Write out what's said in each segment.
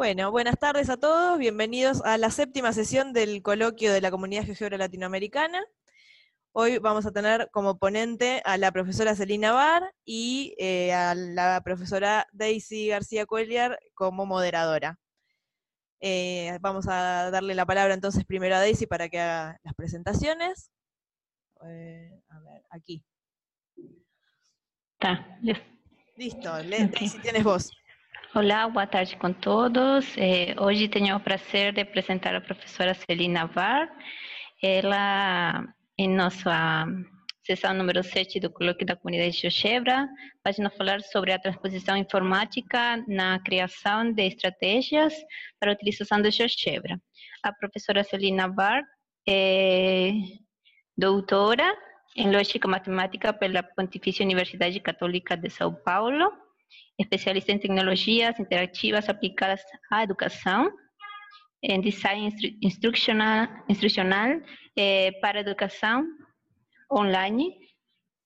Bueno, buenas tardes a todos, bienvenidos a la séptima sesión del coloquio de la Comunidad Geógrafa Latinoamericana. Hoy vamos a tener como ponente a la profesora Celina Bar y eh, a la profesora Daisy García Cuellar como moderadora. Eh, vamos a darle la palabra entonces primero a Daisy para que haga las presentaciones. Eh, a ver, aquí. Tá, Listo, Daisy, tienes voz. Olá, boa tarde com todos. É, hoje tenho o prazer de apresentar a professora Celina Var. Ela, em nossa sessão número 7 do Colóquio da Comunidade de Xoxebra, vai nos falar sobre a transposição informática na criação de estratégias para a utilização de Xoxebra. A professora Celina Var é doutora em Lógica Matemática pela Pontifícia Universidade Católica de São Paulo especialista em tecnologias interativas aplicadas à educação, em design instrucional, instrucional eh, para educação online,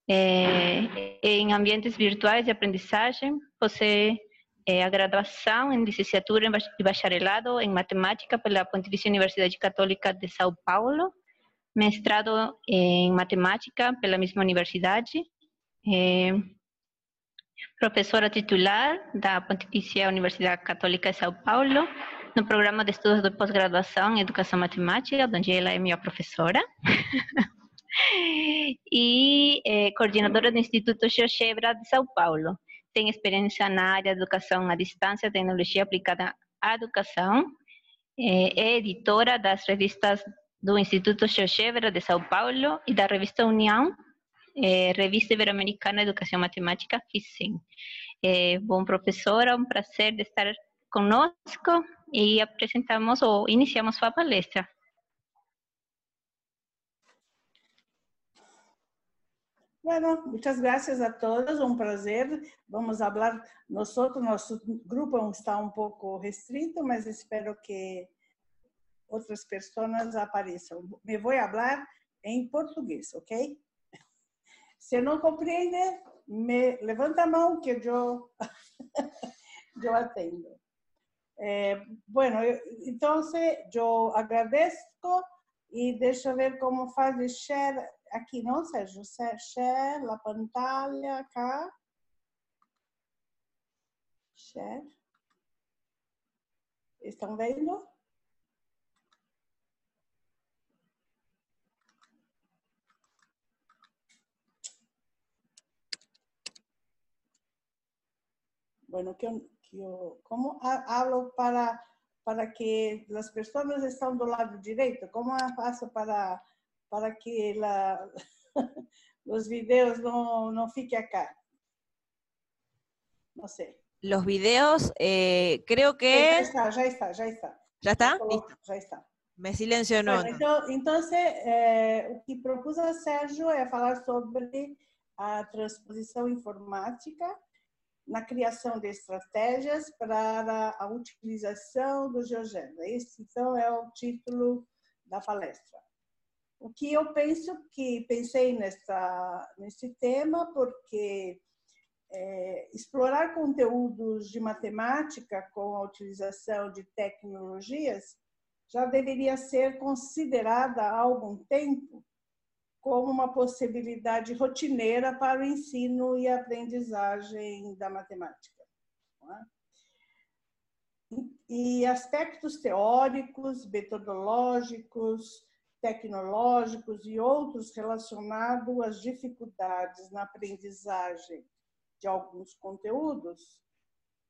eh, em ambientes virtuais de aprendizagem, possui eh, a graduação em licenciatura e bacharelado em matemática pela Pontifícia Universidade Católica de São Paulo, mestrado em matemática pela mesma universidade, eh, professora titular da Pontifícia Universidade Católica de São Paulo, no programa de estudos de pós-graduação em Educação Matemática, onde ela é minha professora. e é, coordenadora do Instituto GeoGebra de São Paulo. Tem experiência na área de educação à distância, tecnologia aplicada à educação. É, é editora das revistas do Instituto GeoGebra de São Paulo e da revista União, é, Revista Ibero-Americana de Educação Matemática, FISEM. É, bom, professora, um prazer de estar conosco e apresentamos ou iniciamos sua palestra. Bueno, muchas gracias a todos, un prazer. Vamos hablar, nosotros, nosso grupo está um pouco restrito, mas espero que outras pessoas apareçam. Me vou falar em português, ok? Se não compreende, me levanta a mão que eu, eu atendo. Eh, bueno, então eu agradeço e deixa eu ver como faz de share aqui, não, Sérgio? Share a pantalla cá. Share. Estão vendo? Bueno, que, que eu, como hablo para, para que as pessoas estão do lado direito? Como faço para, para que la, os vídeos não, não fiquem acá? Não sei. Los videos, eh, creo que... Já está, já está, já está. ¿Ya está? Listo. Já está. Me silencionou. Bueno, então, então eh, o que propus a Sérgio é falar sobre a transposição informática na criação de estratégias para a utilização do GeoGebra. Esse, então, é o título da palestra. O que eu penso que pensei nessa, nesse tema, porque é, explorar conteúdos de matemática com a utilização de tecnologias já deveria ser considerada há algum tempo como uma possibilidade rotineira para o ensino e aprendizagem da matemática. É? E aspectos teóricos, metodológicos, tecnológicos e outros relacionados às dificuldades na aprendizagem de alguns conteúdos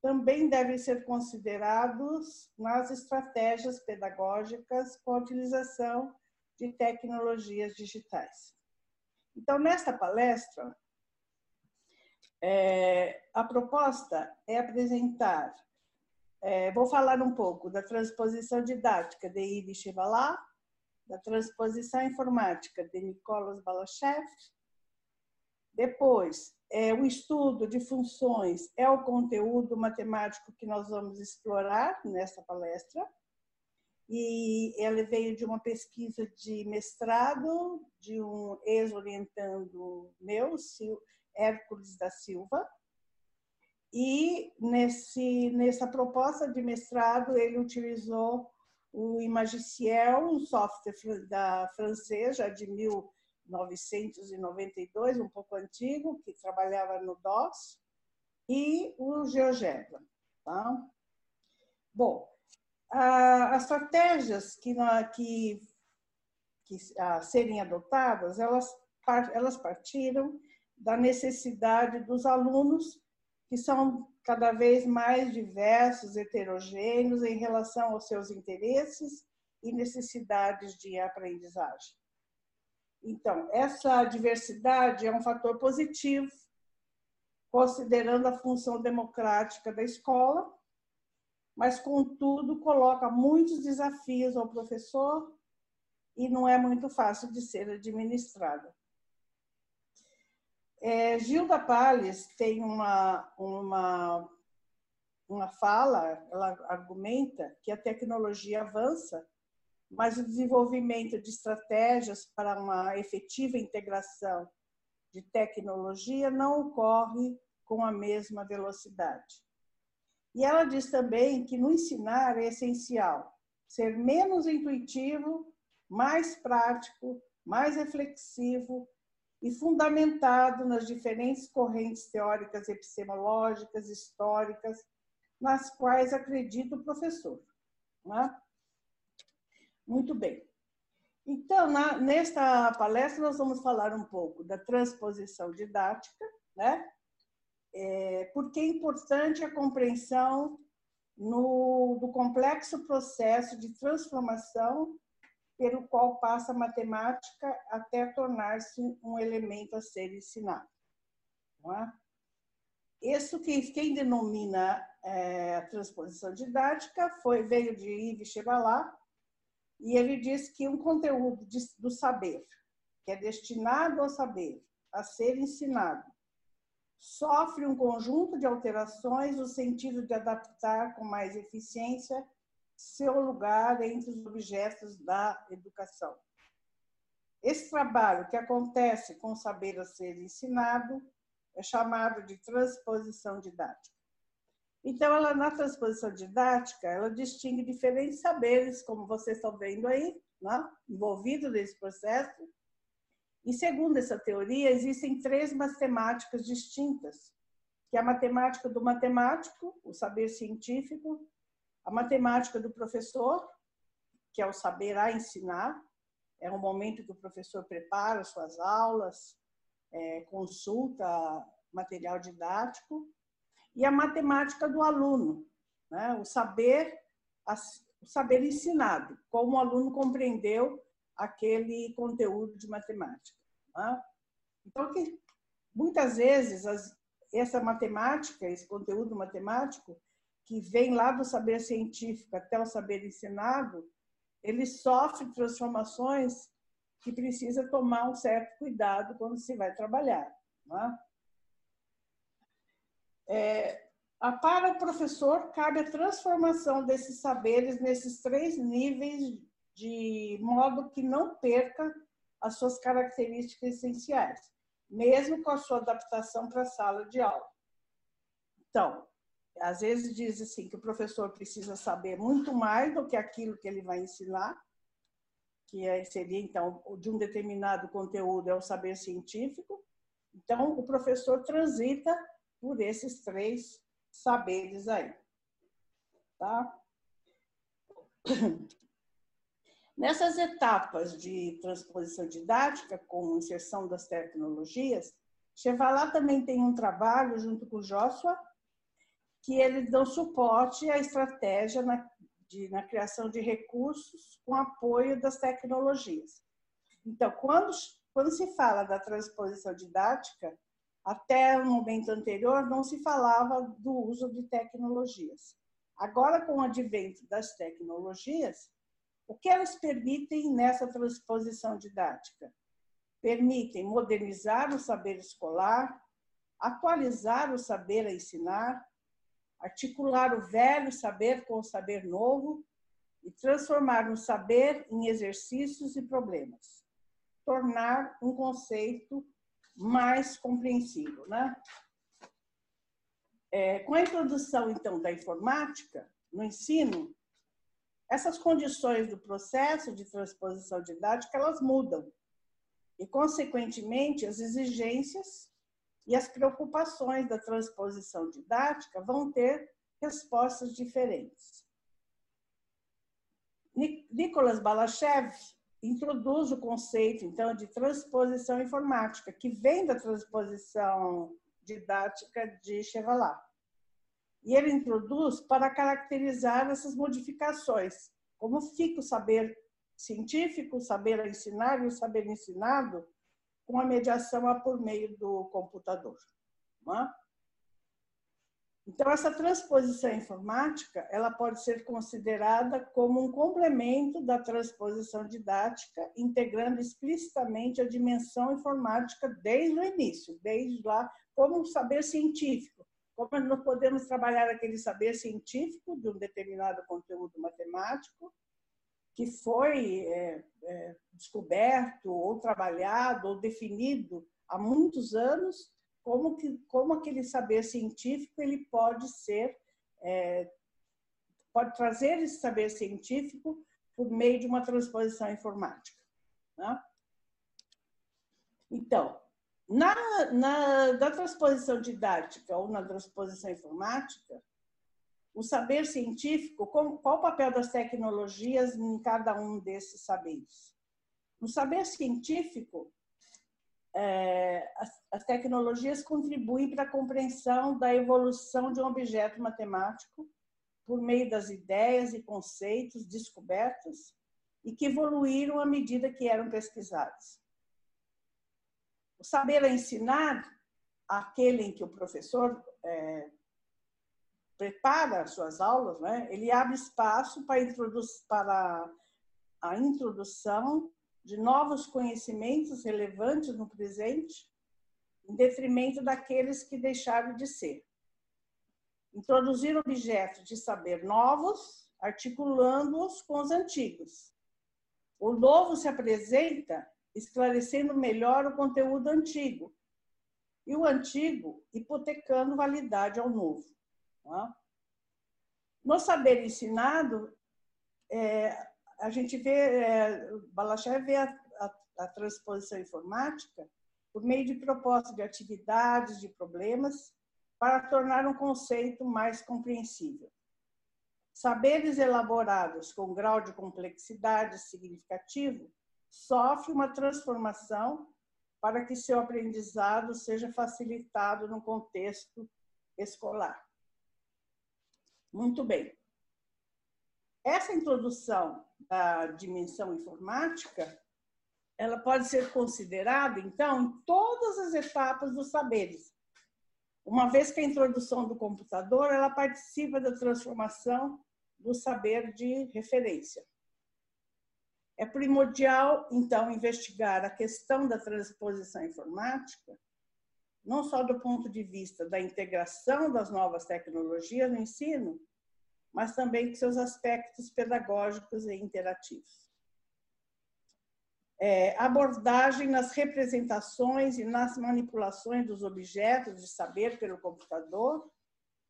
também devem ser considerados nas estratégias pedagógicas com a utilização de tecnologias digitais. Então, nesta palestra, é, a proposta é apresentar, é, vou falar um pouco da transposição didática de Ivi Chevalá, da transposição informática de Nicolas Balachev, depois, é, o estudo de funções é o conteúdo matemático que nós vamos explorar nesta palestra e ela veio de uma pesquisa de mestrado de um ex-orientando meu, Hércules da Silva, E nesse, nessa proposta de mestrado, ele utilizou o Imagiciel, um software da francês, já de 1992, um pouco antigo, que trabalhava no DOS, e o GeoGebra. Tá? Bom, as estratégias que, que, que a serem adotadas, elas, elas partiram da necessidade dos alunos, que são cada vez mais diversos, heterogêneos em relação aos seus interesses e necessidades de aprendizagem. Então, essa diversidade é um fator positivo, considerando a função democrática da escola, mas, contudo, coloca muitos desafios ao professor e não é muito fácil de ser administrada. É, Gilda Palles tem uma, uma, uma fala, ela argumenta que a tecnologia avança, mas o desenvolvimento de estratégias para uma efetiva integração de tecnologia não ocorre com a mesma velocidade. E ela diz também que no ensinar é essencial ser menos intuitivo, mais prático, mais reflexivo e fundamentado nas diferentes correntes teóricas epistemológicas, históricas, nas quais acredita o professor. Né? Muito bem. Então, na, nesta palestra, nós vamos falar um pouco da transposição didática, né? É, porque é importante a compreensão no, do complexo processo de transformação pelo qual passa a matemática até tornar-se um elemento a ser ensinado. É? Isso que quem denomina é, a transposição didática foi veio de Yves Chevalat e ele diz que um conteúdo de, do saber que é destinado ao saber a ser ensinado sofre um conjunto de alterações no sentido de adaptar com mais eficiência seu lugar entre os objetos da educação. Esse trabalho que acontece com o saber a ser ensinado é chamado de transposição didática. Então, ela na transposição didática, ela distingue diferentes saberes, como vocês estão vendo aí, né? envolvidos nesse processo. E segundo essa teoria, existem três matemáticas distintas, que é a matemática do matemático, o saber científico, a matemática do professor, que é o saber a ensinar, é um momento que o professor prepara suas aulas, é, consulta material didático, e a matemática do aluno, né? o saber o saber ensinado, como o aluno compreendeu aquele conteúdo de matemática. Né? Então, que muitas vezes as, essa matemática, esse conteúdo matemático, que vem lá do saber científico até o saber ensinado, ele sofre transformações que precisa tomar um certo cuidado quando se vai trabalhar. É? É, para o professor, cabe a transformação desses saberes nesses três níveis, de modo que não perca as suas características essenciais, mesmo com a sua adaptação para a sala de aula. Então, às vezes diz assim que o professor precisa saber muito mais do que aquilo que ele vai ensinar, que é, seria então de um determinado conteúdo é o saber científico. Então o professor transita por esses três saberes aí, tá? Nessas etapas de transposição didática, com inserção das tecnologias, Chevalat também tem um trabalho junto com o Joshua que eles dão suporte à estratégia na, de, na criação de recursos com apoio das tecnologias. Então, quando, quando se fala da transposição didática, até o momento anterior não se falava do uso de tecnologias. Agora, com o advento das tecnologias, o que elas permitem nessa transposição didática? Permitem modernizar o saber escolar, atualizar o saber a ensinar, articular o velho saber com o saber novo e transformar o saber em exercícios e problemas. Tornar um conceito mais compreensível, né? É, com a introdução, então, da informática no ensino, essas condições do processo de transposição didática, elas mudam. E, consequentemente, as exigências e as preocupações da transposição didática vão ter respostas diferentes. Nicolas Balachev introduz o conceito, então, de transposição informática, que vem da transposição didática de Chevalat. E ele introduz para caracterizar essas modificações, como fica o saber científico, o saber a ensinar e o saber ensinado com a mediação por meio do computador. É? Então, essa transposição informática, ela pode ser considerada como um complemento da transposição didática, integrando explicitamente a dimensão informática desde o início, desde lá, como um saber científico. Como nós podemos trabalhar aquele saber científico de um determinado conteúdo matemático, que foi é, é, descoberto, ou trabalhado, ou definido há muitos anos, como, que, como aquele saber científico ele pode ser, é, pode trazer esse saber científico por meio de uma transposição informática. Né? Então, na, na, da transposição didática ou na transposição informática, o saber científico, qual o papel das tecnologias em cada um desses saberes? No saber científico, é, as, as tecnologias contribuem para a compreensão da evolução de um objeto matemático por meio das ideias e conceitos descobertos e que evoluíram à medida que eram pesquisados. O saber ensinar, aquele em que o professor é, prepara as suas aulas, né, ele abre espaço para, para a introdução de novos conhecimentos relevantes no presente, em detrimento daqueles que deixaram de ser. Introduzir objetos de saber novos, articulando-os com os antigos. O novo se apresenta esclarecendo melhor o conteúdo antigo, e o antigo hipotecando validade ao novo. Tá? No saber ensinado, é, a gente vê, é, Balachev vê a, a, a, transposição informática por meio de propostas de atividades, de problemas, para tornar um conceito mais compreensível. Saberes elaborados com grau de complexidade significativo sofre uma transformação para que seu aprendizado seja facilitado no contexto escolar. Muito bem. Essa introdução da dimensão informática, ela pode ser considerada, então, em todas as etapas dos saberes. Uma vez que a introdução do computador, ela participa da transformação do saber de referência. É primordial, então, investigar a questão da transposição informática, não só do ponto de vista da integração das novas tecnologias no ensino, mas também de seus aspectos pedagógicos e interativos. É, abordagem nas representações e nas manipulações dos objetos de saber pelo computador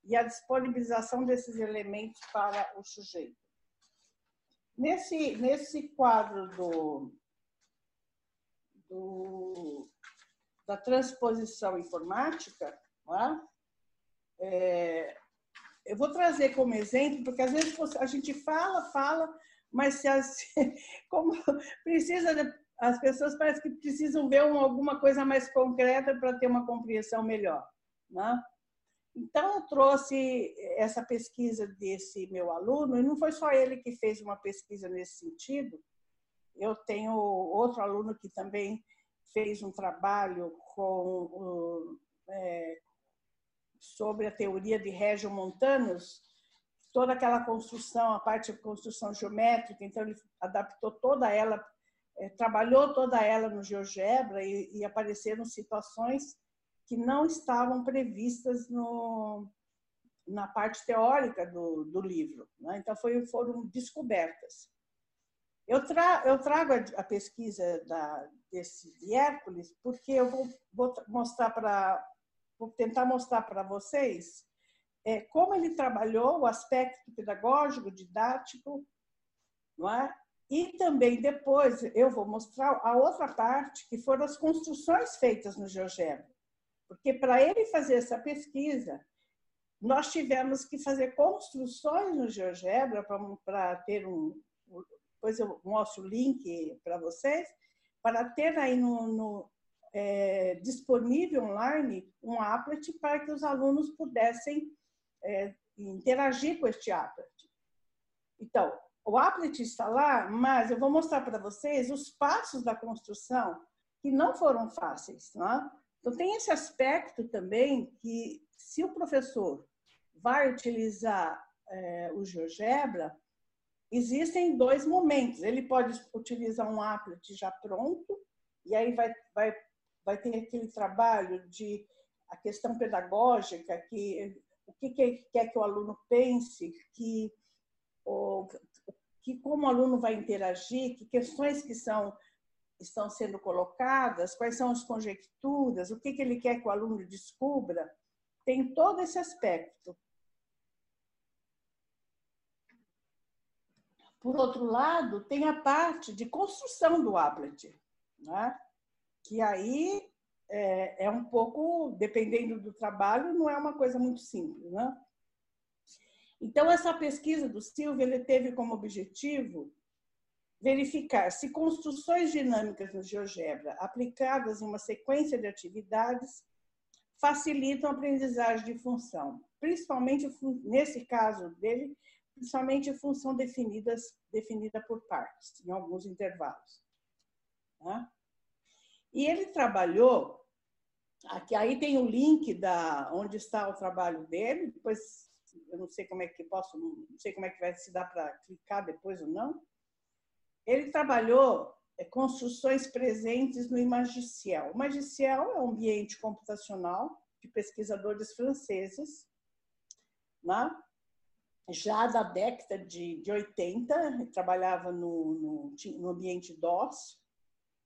e a disponibilização desses elementos para o sujeito. Nesse, nesse quadro do, do da transposição informática, é? É, eu vou trazer como exemplo, porque às vezes a gente fala, fala, mas se as, como precisa, as pessoas parecem que precisam ver alguma coisa mais concreta para ter uma compreensão melhor. Né? Então, eu trouxe essa pesquisa desse meu aluno, e não foi só ele que fez uma pesquisa nesse sentido, eu tenho outro aluno que também fez um trabalho com, é, sobre a teoria de regiomontanos, toda aquela construção, a parte de construção geométrica, então ele adaptou toda ela, é, trabalhou toda ela no GeoGebra e, e apareceram situações que não estavam previstas no, na parte teórica do, do livro. Né? Então, foi, foram descobertas. Eu, tra, eu trago a, a pesquisa da, desse de Hércules porque eu vou, vou mostrar para vou tentar mostrar para vocês é, como ele trabalhou o aspecto pedagógico, didático, não é? E também depois eu vou mostrar a outra parte, que foram as construções feitas no GeoGebra. Porque para ele fazer essa pesquisa, nós tivemos que fazer construções no GeoGebra para ter um. Depois eu mostro o link para vocês, para ter aí no, no é, disponível online um applet para que os alunos pudessem é, interagir com este applet. Então, o applet está lá, mas eu vou mostrar para vocês os passos da construção que não foram fáceis. Né? Então, tem esse aspecto também que, se o professor vai utilizar é, o GeoGebra, existem dois momentos. Ele pode utilizar um applet já pronto, e aí vai, vai, vai ter aquele trabalho de a questão pedagógica, que o que quer que o aluno pense, que, o, que como o aluno vai interagir, que questões que são estão sendo colocadas, quais são as conjecturas, o que, que ele quer que o aluno descubra, tem todo esse aspecto. Por outro lado, tem a parte de construção do applet, né? que aí é, é, um pouco, dependendo do trabalho, não é uma coisa muito simples. Né? Então, essa pesquisa do Silvio ele teve como objetivo verificar se construções dinâmicas no GeoGebra aplicadas em uma sequência de atividades facilitam a aprendizagem de função, principalmente nesse caso dele, principalmente função definidas definida por partes, em alguns intervalos. Né? E ele trabalhou, aqui aí tem o link da onde está o trabalho dele, depois eu não sei como é que posso, não sei como é que vai se dar para clicar depois ou não. Ele trabalhou é, construções presentes no Imagiciel. O Imagiciel é um ambiente computacional de pesquisadores franceses, né? já da década de, de 80, trabalhava no, no, no ambiente DOS,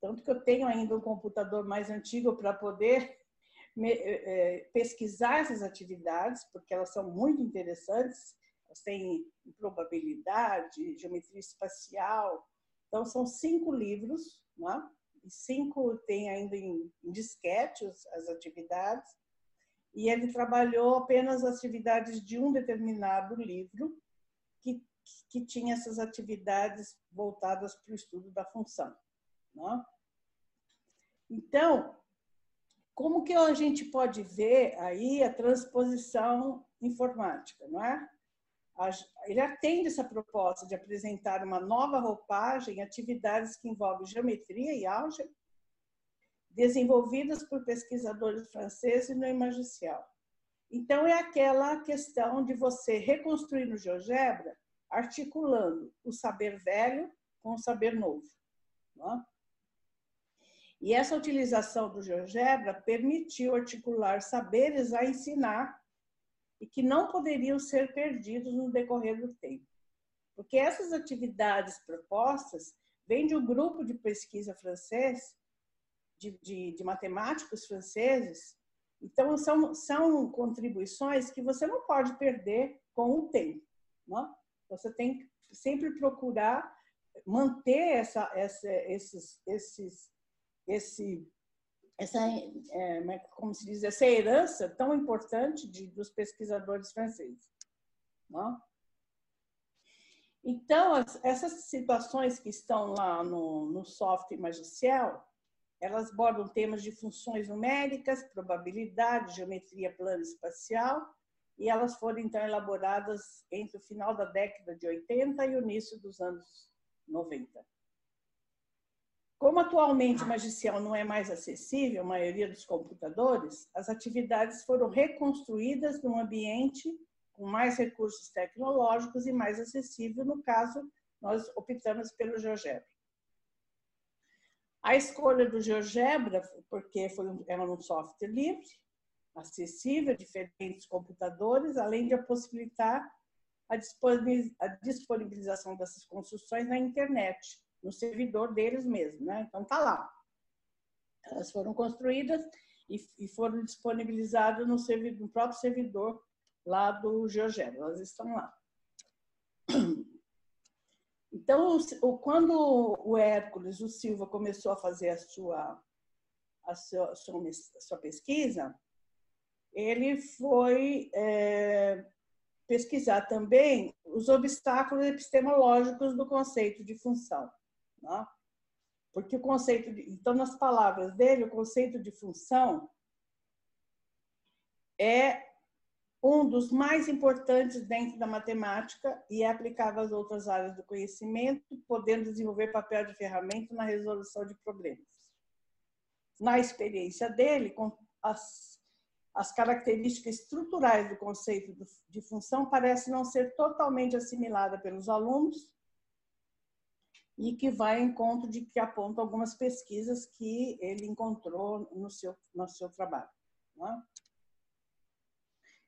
tanto que eu tenho ainda um computador mais antigo para poder me, é, pesquisar essas atividades, porque elas são muito interessantes. Elas têm probabilidade, geometria espacial. Então, são cinco livros, né? e cinco tem ainda em, em disquete as atividades. E ele trabalhou apenas as atividades de um determinado livro, que, que tinha essas atividades voltadas para o estudo da função. Né? Então, como que a gente pode ver aí a transposição informática, não é? Ele atende essa proposta de apresentar uma nova roupagem, atividades que envolvem geometria e álgebra, desenvolvidas por pesquisadores franceses no Imagicial. Então, é aquela questão de você reconstruir no GeoGebra, articulando o saber velho com o saber novo. É? E essa utilização do GeoGebra permitiu articular saberes a ensinar e que não poderiam ser perdidos no decorrer do tempo. Porque essas atividades propostas vêm de um grupo de pesquisa francês, de, de, de matemáticos franceses, então são, são contribuições que você não pode perder com o tempo. Não? É? Você tem que sempre procurar manter essa, essa, esses, esses esse, essa, é, é como se diz, essa herança tão importante de, dos pesquisadores franceses. Não? Então, as, essas situações que estão lá no, no software Magiciel, elas abordam temas de funções numéricas, probabilidade, geometria plana espacial, e elas foram então elaboradas entre o final da década de 80 e o início dos anos 90. Como atualmente o magicial não é mais acessível, a maioria dos computadores, as atividades foram reconstruídas num ambiente com mais recursos tecnológicos e mais acessível. No caso, nós optamos pelo GeoGebra. A escolha do GeoGebra, porque foi um, era um software livre, acessível a diferentes computadores, além de possibilitar a disponibilização dessas construções na internet, no servidor deles mesmo, né? Então tá lá. Elas foram construídas e, e foram disponibilizadas no, servidor, no próprio servidor lá do GeoGebra, elas estão lá. Então, quando o Hércules, o Silva, começou a fazer a sua, a sua, a sua, pesquisa, ele foi é, pesquisar também os obstáculos epistemológicos do conceito de função. Né? Porque o conceito de, então, nas palavras dele, o conceito de função é um dos mais importantes dentro da matemática e é aplicável às outras áreas do conhecimento, podendo desenvolver papel de ferramenta na resolução de problemas. Na experiência dele, as, as características estruturais do conceito de função parecem não ser totalmente assimiladas pelos alunos e que vai em encontro de que apontam algumas pesquisas que ele encontrou no seu, no seu trabalho. Né?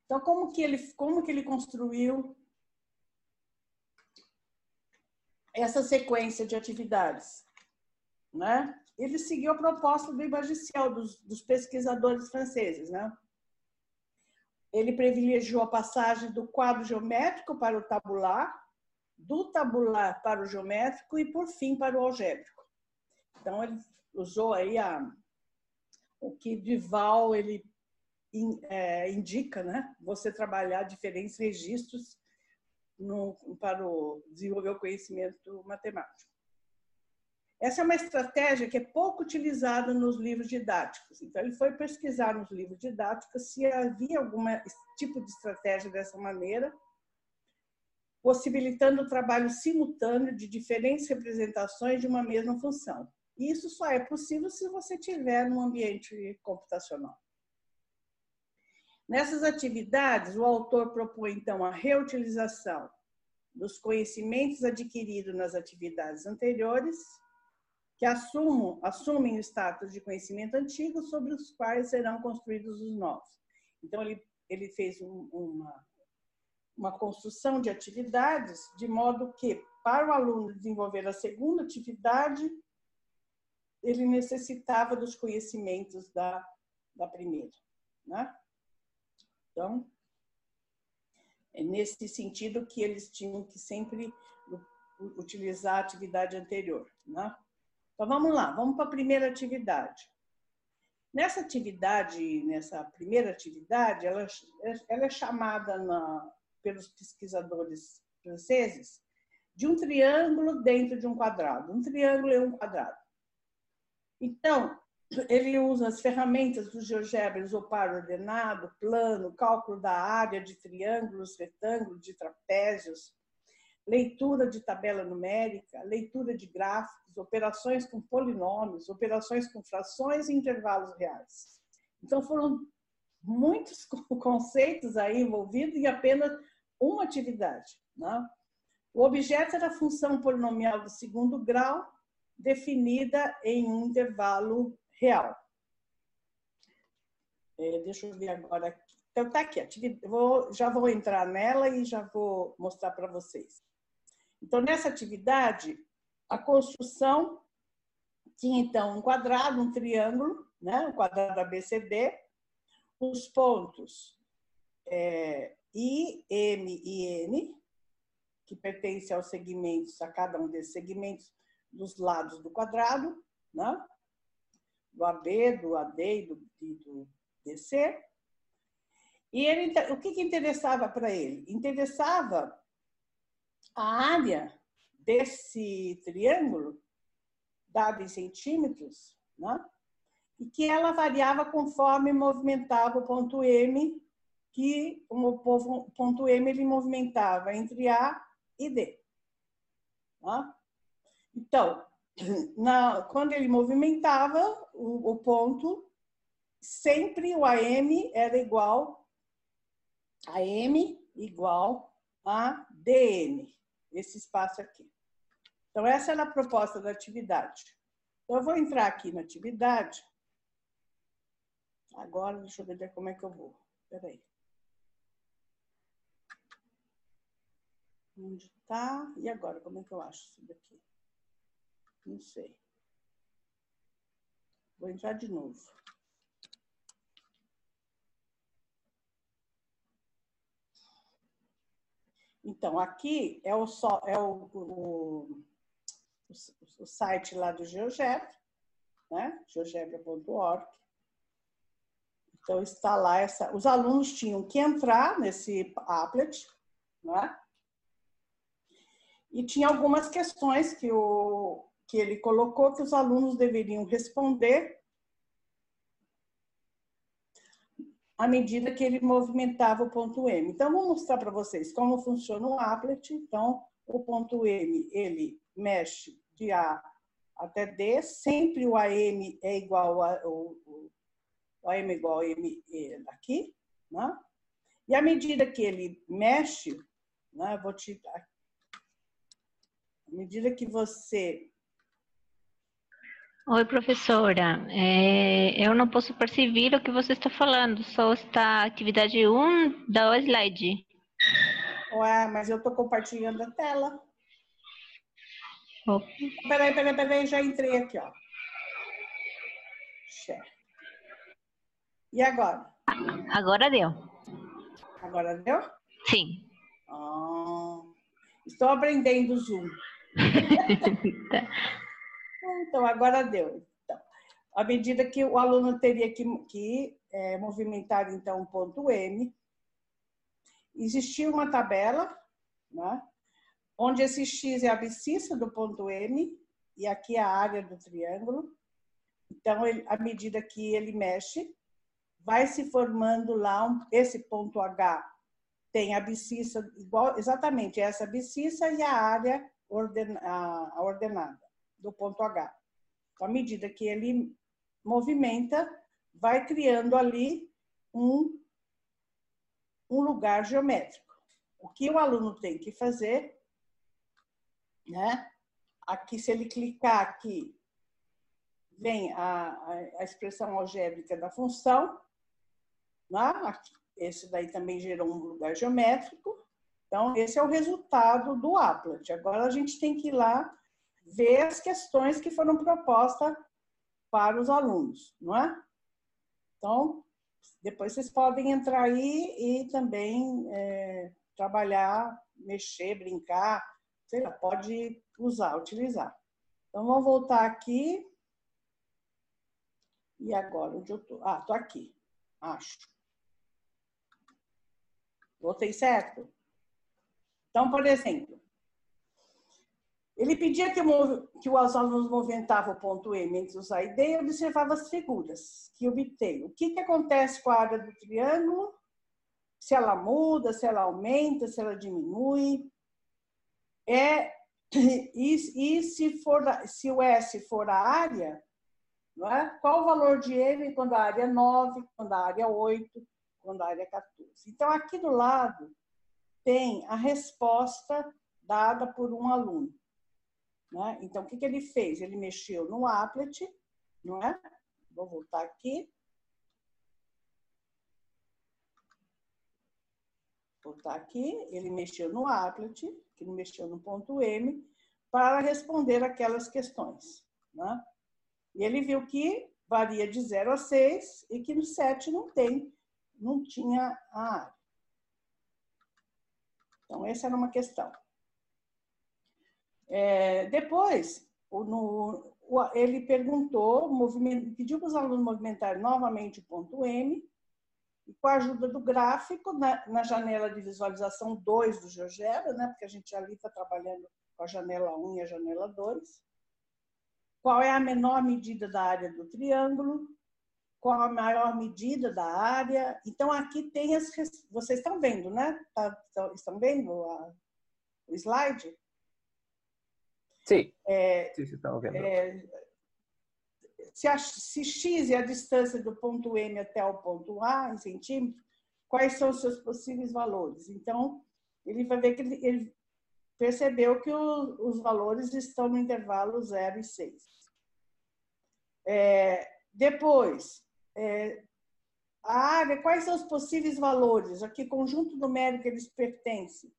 Então, como que ele, como que ele construiu essa sequência de atividades? Né? Ele seguiu a proposta do Ibagiciel, dos, dos pesquisadores franceses. Né? Ele privilegiou a passagem do quadro geométrico para o tabular, do tabular para o geométrico e, por fim, para o algébrico. Então, ele usou aí a, o que Duval ele in, é, indica né, você trabalhar diferentes registros no, para o, desenvolver o conhecimento matemático. Essa é uma estratégia que é pouco utilizada nos livros didáticos. Então, ele foi pesquisar nos livros didáticos se havia algum tipo de estratégia dessa maneira, possibilitando o trabalho simultâneo de diferentes representações de uma mesma função. E isso só é possível se você tiver num ambiente computacional. Nessas atividades, o autor propõe, então, a reutilização dos conhecimentos adquiridos nas atividades anteriores, que assumam, assumem o status de conhecimento antigo, sobre os quais serão construídos os novos. Então, ele, ele fez um, uma, uma construção de atividades, de modo que, para o aluno desenvolver a segunda atividade, ele necessitava dos conhecimentos da, da primeira. Né? Então, é nesse sentido que eles tinham que sempre utilizar a atividade anterior. Né? Então, vamos lá, vamos para a primeira atividade. Nessa atividade, nessa primeira atividade, ela, ela é chamada na, pelos pesquisadores franceses de um triângulo dentro de um quadrado. Um triângulo é um quadrado. Então, ele usa as ferramentas do GeoGebra, isopar ordenado, plano, cálculo da área de triângulos, retângulos, de trapézios, leitura de tabela numérica, leitura de gráficos, operações com polinômios, operações com frações e intervalos reais. Então foram muitos conceitos aí envolvidos em apenas uma atividade. Né? O objeto era a função polinomial do segundo grau, definida em um intervalo real. É, deixa eu ver agora. Então, tá aqui. Vou, já vou entrar nela e já vou mostrar para vocês. Então, nessa atividade, a construção tinha, então, um quadrado, um triângulo, né? um quadrado ABCD, os pontos é, I, M e N, que pertencem aos segmentos, a cada um desses segmentos dos lados do quadrado, né? do AB, do AD e do, e do DC. E ele, o que, que interessava para ele? Interessava a área desse triângulo, dada em centímetros, né? e que ela variava conforme movimentava o ponto M, que o ponto M ele movimentava entre A e D. Né? Então, na, quando ele movimentava o, o, ponto, sempre o AM era igual a M igual a DN, esse espaço aqui. Então, essa era a proposta da atividade. Então, eu vou entrar aqui na atividade. Agora, deixa eu ver como é que eu vou. Espera aí. Onde está? E agora, como é que eu acho isso daqui? Não sei. Vou entrar de novo. Então, aqui é o, é o, o, o site lá do GeoGebra, né? geogebra.org. Então, está lá, essa, os alunos tinham que entrar nesse applet, né? E tinha algumas questões que, o, que ele colocou que os alunos deveriam responder à medida que ele movimentava o ponto M. Então, vou mostrar para vocês como funciona o applet. Então, o ponto M, ele mexe de A até D, sempre o AM é igual a, o, o AM é igual a M aqui, né? E à medida que ele mexe, né, vou te à medida que você Oi, professora. É, eu não posso perceber o que você está falando, só está atividade 1 da slide. Ué, mas eu estou compartilhando a tela. Oh. Peraí, peraí, peraí, já entrei aqui, ó. Share. E agora? Agora deu. Agora deu? Sim. Ah, estou aprendendo Zoom. Então, agora deu. Então, à medida que o aluno teria que, que é, movimentar, então, um ponto M, existia uma tabela, né, onde esse X é a abscissa do ponto M e aqui é a área do triângulo. Então, ele, à medida que ele mexe, vai se formando lá um, esse ponto H tem a abscissa igual exatamente essa abscissa e a área orden, a, a ordenada do ponto H. Então, à medida que ele movimenta, vai criando ali um, um lugar geométrico. O que o aluno tem que fazer, né? Aqui, se ele clicar aqui, vem a, a, expressão algébrica da função, né? Esse daí também gerou um lugar geométrico. Então, esse é o resultado do applet. Agora, a gente tem que ir lá ver as questões que foram propostas para os alunos, não é? Então, depois vocês podem entrar aí e também é, trabalhar, mexer, brincar, sei lá, pode usar, utilizar. Então, vamos voltar aqui. E agora, onde eu tô? Ah, tô aqui, acho. Voltei certo? Então, por exemplo, ele pedia que, que os alunos movimentavam o ponto M entre os A e D e observava as figuras que obtém. O que, que acontece com a área do triângulo? Se ela muda, se ela aumenta, se ela diminui. É, e, e se, for, se o S for a área, não é? qual o valor de M quando a área é 9, quando a área é 8, quando a área é 14? Então, aqui do lado tem a resposta dada por um aluno. Né? Então, o que, que ele fez? Ele mexeu no applet, não é? Vou voltar aqui. Voltar aqui, ele mexeu no applet, que ele mexeu no ponto M, para responder aquelas questões. Né? E ele viu que varia de 0 a 6 e que no 7 não tem, não tinha a área. Então, essa era uma questão. É, depois, no, ele perguntou, pediu para os alunos movimentarem novamente o ponto M, e com a ajuda do gráfico, na, na janela de visualização 2 do GeoGebra, né, porque a gente ali está trabalhando com a janela 1 e a janela 2, qual é a menor medida da área do triângulo, qual a maior medida da área. Então, aqui tem as. Vocês estão vendo, né? Tá, estão vendo a, o slide? Sim. É, sim, estão vendo. É, se, a, se x é a distância do ponto M até o ponto A, em centímetros, quais são os seus possíveis valores? Então, ele vai ver que ele, ele percebeu que o, os valores estão no intervalo 0 e 6. É, depois, é, a área, quais são os possíveis valores? A que conjunto numérico eles pertencem?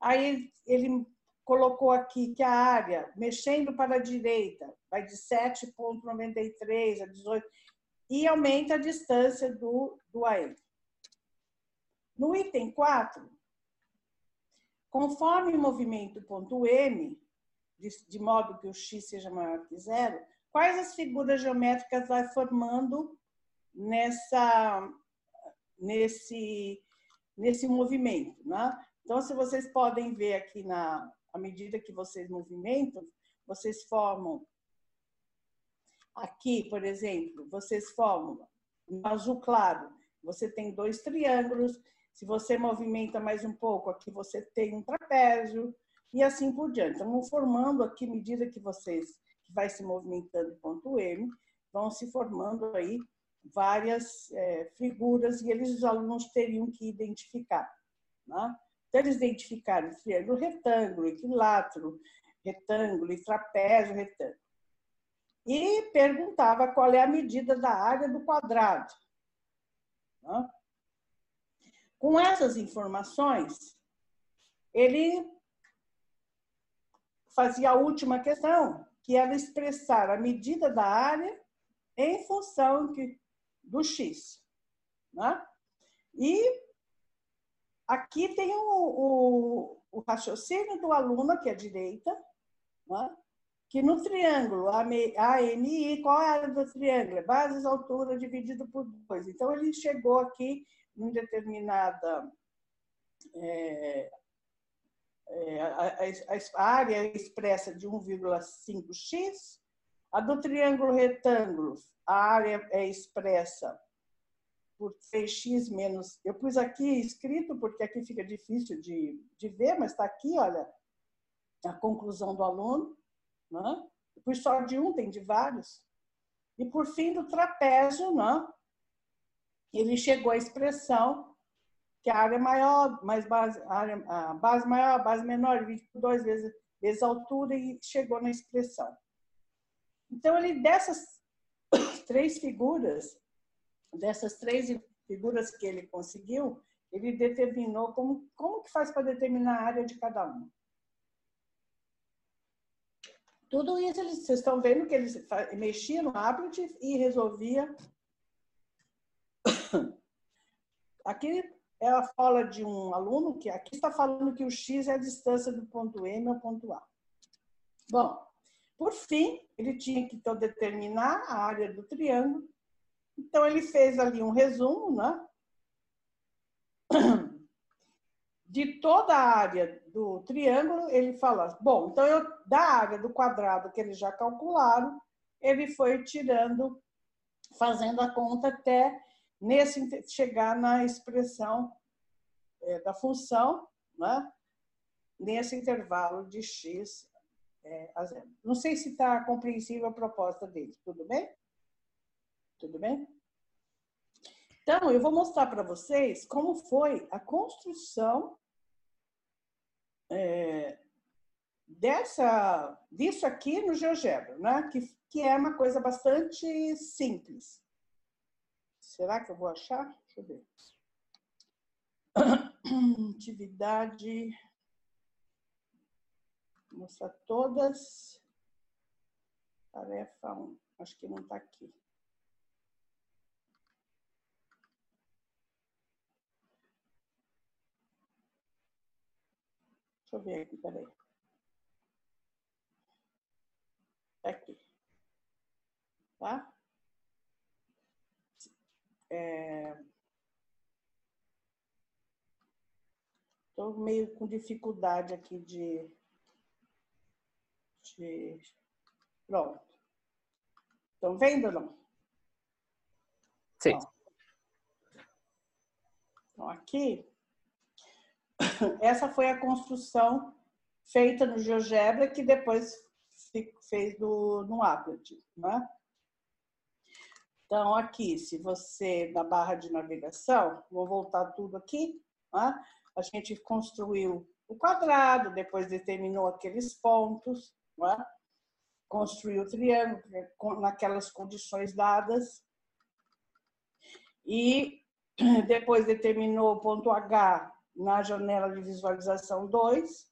Aí ele, ele colocou aqui que a área, mexendo para a direita, vai de 7,93 a 18, e aumenta a distância do, do AM. No item 4, Conforme o movimento ponto M, de, de modo que o x seja maior que zero, quais as figuras geométricas vai formando nessa, nesse, nesse movimento. Né? Então, se vocês podem ver aqui, na, à medida que vocês movimentam, vocês formam aqui, por exemplo, vocês formam no azul claro, você tem dois triângulos, se você movimenta mais um pouco, aqui você tem um trapézio, e assim por diante. Então, formando aqui, à medida que vocês, que vai se movimentando ponto M, vão se formando aí várias é, figuras e eles, os alunos, teriam que identificar. Né? Então, eles identificaram triângulo retângulo, equilátero, retângulo e trapézio retângulo. E perguntava qual é a medida da área do quadrado. Né? Com essas informações, ele fazia a última questão, que era expressar a medida da área em função do x. Né? E aqui tem o, o, o, raciocínio do aluno, aqui à direita, né? que no triângulo ANI, qual é a área do triângulo? É bases, altura dividido por 2. Então, ele chegou aqui em determinada é, é, a, a, área expressa de 1,5x, a do triângulo retângulo, a área é expressa por 3x menos. Eu pus aqui escrito, porque aqui fica difícil de, de ver, mas está aqui, olha, a conclusão do aluno. Né? Eu pus só de um, tem de vários. E por fim, do trapézio, né? ele chegou à expressão que a área maior, mais base, a, área, a base maior, a base menor, divide por vezes, vezes a altura e chegou na expressão. Então, ele dessas três figuras, dessas três figuras que ele conseguiu, ele determinou como, como que faz para determinar a área de cada uma. Tudo isso, eles, vocês estão vendo que eles mexiam no Applet e resolvia. Aqui ela fala de um aluno que aqui está falando que o x é a distância do ponto M ao ponto A. Bom, por fim, ele tinha que então determinar a área do triângulo. Então ele fez ali um resumo, né? De toda a área do triângulo, ele fala, bom, então eu, da área do quadrado que eles já calcularam, ele foi tirando, fazendo a conta até nesse chegar na expressão é, da função, né? nesse intervalo de x é. Não sei se está compreensível a proposta dele. Tudo bem? Tudo bem? Então, eu vou mostrar para vocês como foi a construção é, dessa, disso aqui no GeoGebra, né? que, que é uma coisa bastante simples. Será que eu vou achar? Deixa eu ver. Atividade. Mostrar todas. Tarefa 1. Acho que não está aqui. Deixa eu ver aqui, peraí. Tá aqui. Tá? Estou é, meio com dificuldade aqui de, de... Pronto. Estão vendo ou não? Sim. Então, aqui, essa foi a construção feita no GeoGebra que depois fez do, no Applet, né? Então, aqui, se você, na barra de navegação, vou voltar tudo aqui, né? a gente construiu o quadrado, depois determinou aqueles pontos, né? construiu o triângulo naquelas condições dadas, e depois determinou o ponto H na janela de visualização 2,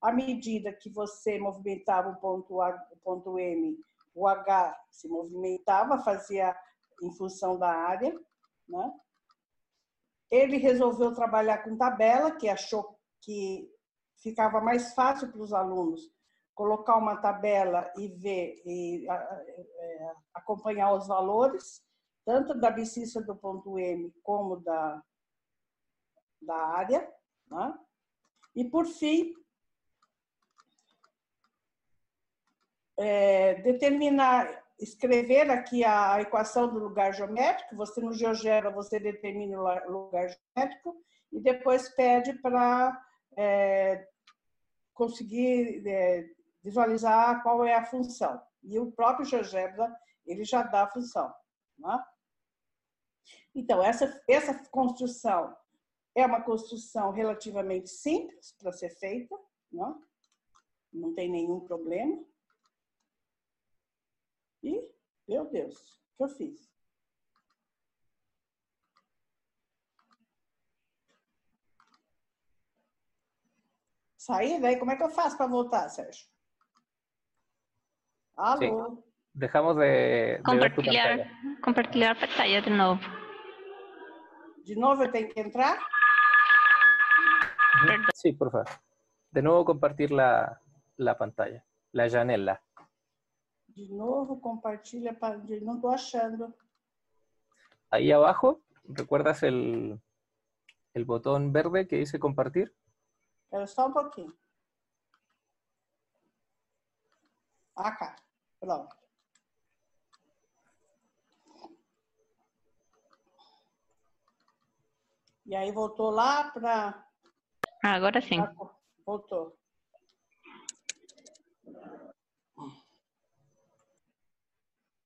à medida que você movimentava o ponto, o ponto M, o H se movimentava, fazia em função da área. Né? Ele resolveu trabalhar com tabela, que achou que ficava mais fácil para os alunos colocar uma tabela e ver e é, acompanhar os valores, tanto da abscissa do ponto M como da, da área. Né? E, por fim, é, determinar, escrever aqui a equação do lugar geométrico, você no GeoGebra você determina o lugar geométrico e depois pede para é, conseguir é, visualizar qual é a função. E o próprio GeoGebra, ele já dá a função. Né? Então, essa, essa construção é uma construção relativamente simples para ser feita, né? não tem nenhum problema. E, meu Deus, o que eu fiz? Saí, daí como é que eu faço para voltar, Sérgio? Alô? Sí. Dejamos de, ver tu compartilhar pantalla de novo. De novo eu tenho que entrar? Sí, por favor. De nuevo compartir la, la pantalla, la janela. De novo, compartilha, no estoy achando. Ahí abajo, ¿recuerdas el, el botón verde que dice compartir? Pero só um pouquinho. Acá, pronto. E aí voltou lá para. Ah, agora sim. Voltou.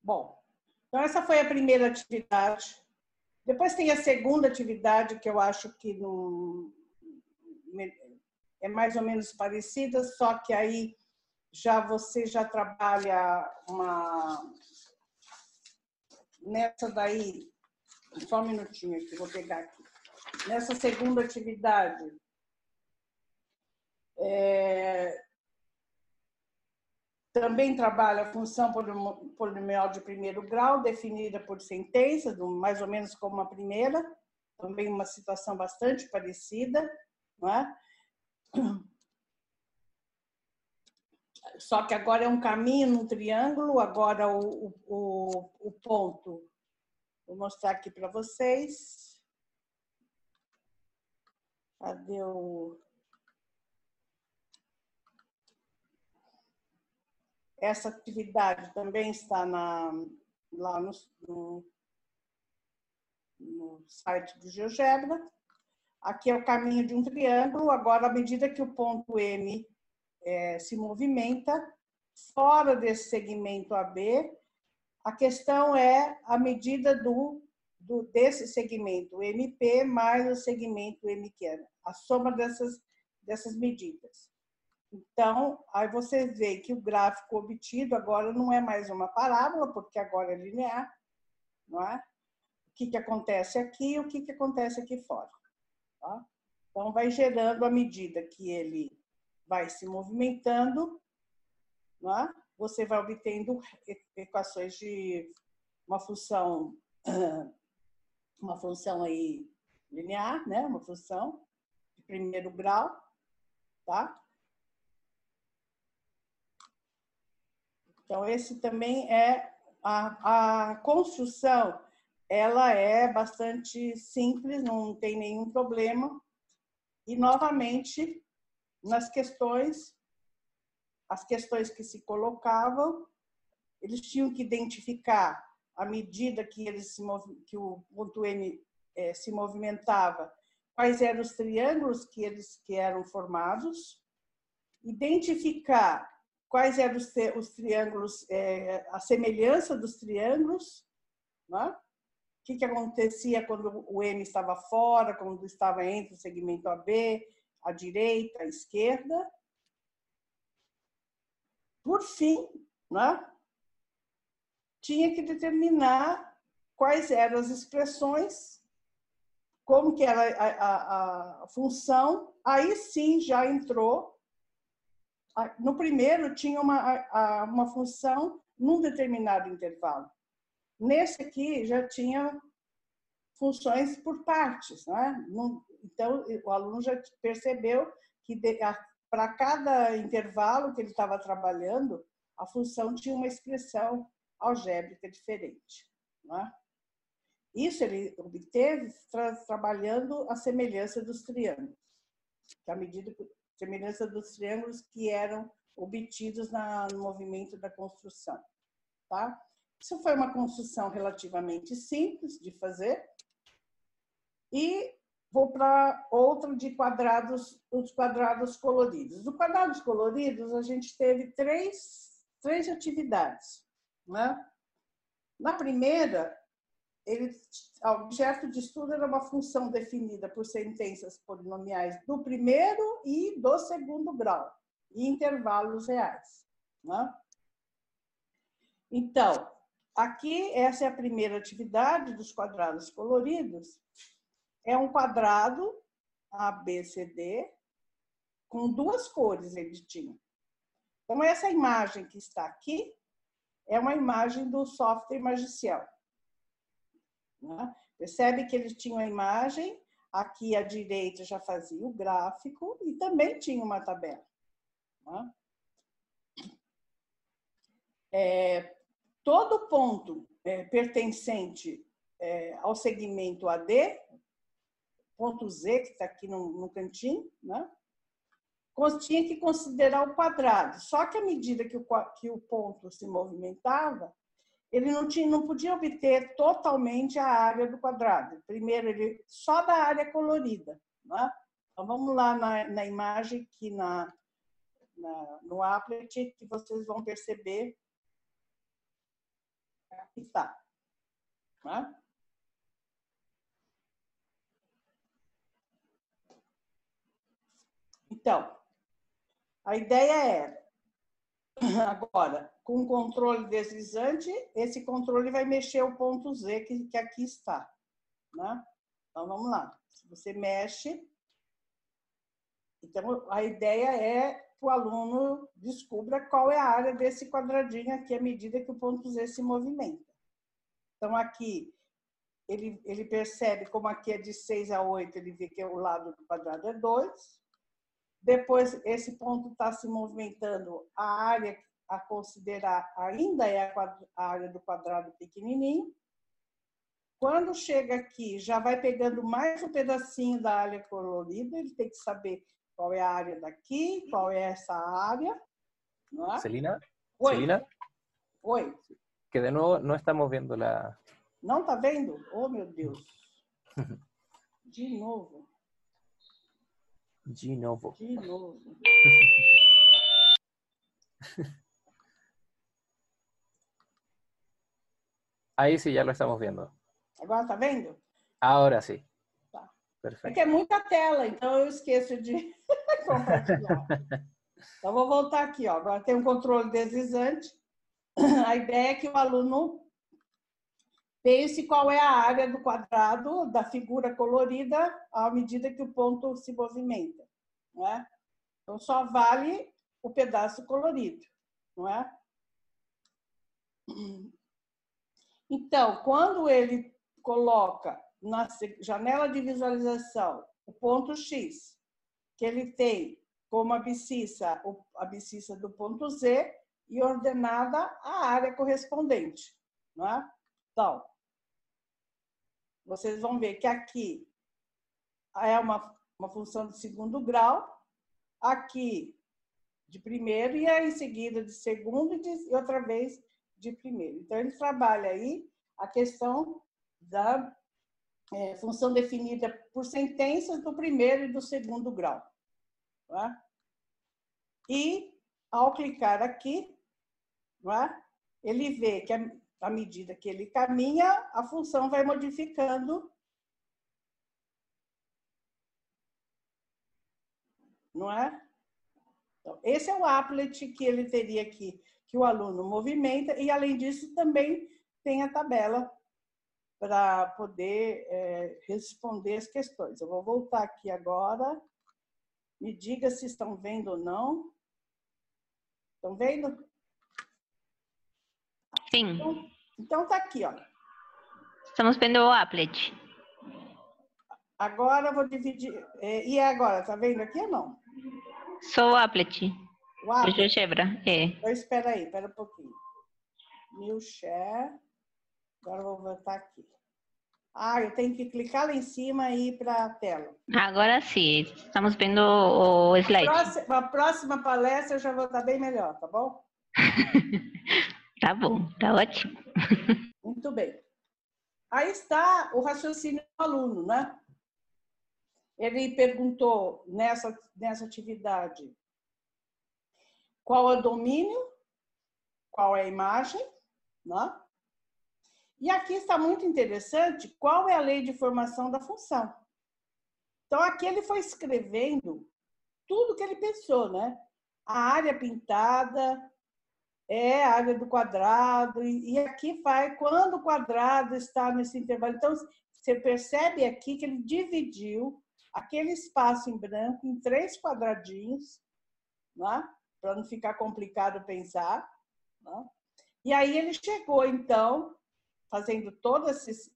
Bom, então essa foi a primeira atividade. Depois tem a segunda atividade que eu acho que não é mais ou menos parecida, só que aí já você já trabalha uma nessa daí só um minutinho aqui, vou pegar aqui. Nessa segunda atividade, é, também trabalha a função polinomial de primeiro grau, definida por sentença, mais ou menos como a primeira, também uma situação bastante parecida, não é? Só que agora é um caminho num triângulo, agora o, o, o ponto, vou mostrar aqui para vocês. Cadê o... Essa atividade também está na, lá no, no, no site do GeoGebra. Aqui é o caminho de um triângulo. Agora, à medida que o ponto M é, se movimenta, fora desse segmento AB, a questão é a medida do, do desse segmento MP mais o segmento MQ, a soma dessas, dessas medidas. Então, aí você vê que o gráfico obtido agora não é mais uma parábola, porque agora é linear, não é? O que, que acontece aqui e o que, que acontece aqui fora. Tá? Então, vai gerando à medida que ele vai se movimentando, é? você vai obtendo equações de uma função, uma função aí linear, né? uma função de primeiro grau, tá? Então, esse também é a, a construção, ela é bastante simples, não tem nenhum problema. E, novamente, nas questões, as questões que se colocavam, eles tinham que identificar à medida que, eles se, que o ponto M é, se movimentava, quais eram os triângulos que eles que eram formados, identificar quais eram os, os triângulos, é, a semelhança dos triângulos, né? o que, que acontecia quando o M estava fora, quando estava entre o segmento AB, a direita, a esquerda. Por fim, né? tinha que determinar quais eram as expressões, como que era a, a, a função, aí sim já entrou no primeiro tinha uma, uma função num determinado intervalo. Nesse aqui já tinha funções por partes, né? Então o aluno já percebeu que para cada intervalo que ele estava trabalhando, a função tinha uma expressão algébrica diferente. É? Isso ele obteve tra trabalhando a semelhança dos triângulos, que a medida semelhança dos triângulos que eram obtidos na, no movimento da construção. Tá? Isso foi uma construção relativamente simples de fazer. E vou para outra de quadrados, os quadrados coloridos. Do quadrados coloridos, a gente teve três, três atividades. Né? Na primeira, ele, o objeto de estudo era uma função definida por sentenças polinomiais do primeiro e do segundo grau, intervalos reais. Né? Então, aqui, essa é a primeira atividade dos quadrados coloridos. É um quadrado ABCD com duas cores ele tinha. Então, essa imagem que está aqui é uma imagem do software Magiciel. Né? Percebe que ele tinha uma imagem, aqui à direita já fazia o gráfico e também tinha uma tabela. Né? É, todo ponto é, pertencente é, ao segmento AD, ponto Z, que está aqui no, no cantinho, né? tinha que considerar o quadrado. Só que à medida que o, que o ponto se movimentava, ele não, tinha, não podia obter totalmente a área do quadrado. Primeiro, ele só da área colorida. Né? Então, vamos lá na, na imagem aqui na, na, no applet, que vocês vão perceber. Aqui está. Né? Então, a ideia é, agora, com o controle deslizante, esse controle vai mexer o ponto Z que, que aqui está. Né? Então, vamos lá. Se você mexe, então a ideia é que o aluno descubra qual é a área desse quadradinho aqui à medida que o ponto Z se movimenta. Então, aqui, ele, ele percebe como aqui é de 6 a 8, ele vê que o lado do quadrado é 2. Depois, esse ponto está se movimentando, a área a considerar ainda é a, área do quadrado pequenininho. Quando chega aqui, já vai pegando mais um pedacinho da área colorida, ele tem que saber qual é a área daqui, qual é essa área. É? Celina? Oi. Celina? Oi. Que de novo não estamos vendo a... Não está vendo? Oh, meu Deus. De novo. De novo. De novo. Ahí sí ya lo estamos viendo. Agora tá vendo? Ahora sí. Tá. Perfeito. É que é muita tela, então eu esqueço de compartilhar. então vou voltar aqui, ó. Agora tem um controle deslizante. A ideia é que o aluno pense qual é a área do quadrado da figura colorida à medida que o ponto se movimenta, não é? Então só vale o pedaço colorido, não é? Então, quando ele coloca na janela de visualização o ponto X, que ele tem como abscissa a abscissa do ponto Z e ordenada a área correspondente. Não é? Então, vocês vão ver que aqui é uma, uma função de segundo grau, aqui de primeiro e aí em seguida de segundo e, de, e outra vez de primeiro. Então, ele trabalha aí a questão da é, função definida por sentenças do primeiro e do segundo grau. Tá? E, ao clicar aqui, tá? ele vê que, à medida que ele caminha, a função vai modificando não é? Então, esse é o applet que ele teria aqui que o aluno movimenta, e além disso também tem a tabela para poder é, responder as questões. Eu vou voltar aqui agora. Me diga se estão vendo ou não. Estão vendo? Sim. Então, então tá aqui, ó. Estamos vendo o applet. Agora eu vou dividir. É, e agora, tá vendo aqui ou não? Sou o Applet. O Applet. Do GeoGebra, é. Então, espera aí, espera um pouquinho. New share. Agora eu vou voltar aqui. Ah, eu tenho que clicar lá em cima e ir para a tela. Agora sim, estamos vendo o slide. Próxima, a próxima palestra eu já vou estar bem melhor, tá bom? tá bom, tá ótimo. Muito bem. Aí está o raciocínio do aluno, né? Ele perguntou nessa, nessa atividade qual é o domínio, qual é a imagem, né? E aqui está muito interessante qual é a lei de formação da função. Então, aqui ele foi escrevendo tudo que ele pensou, né? A área pintada é a área do quadrado, e aqui vai quando o quadrado está nesse intervalo. Então, você percebe aqui que ele dividiu aquele espaço em branco em três quadradinhos, né? para não ficar complicado pensar. Né? E aí ele chegou, então, fazendo todo esse,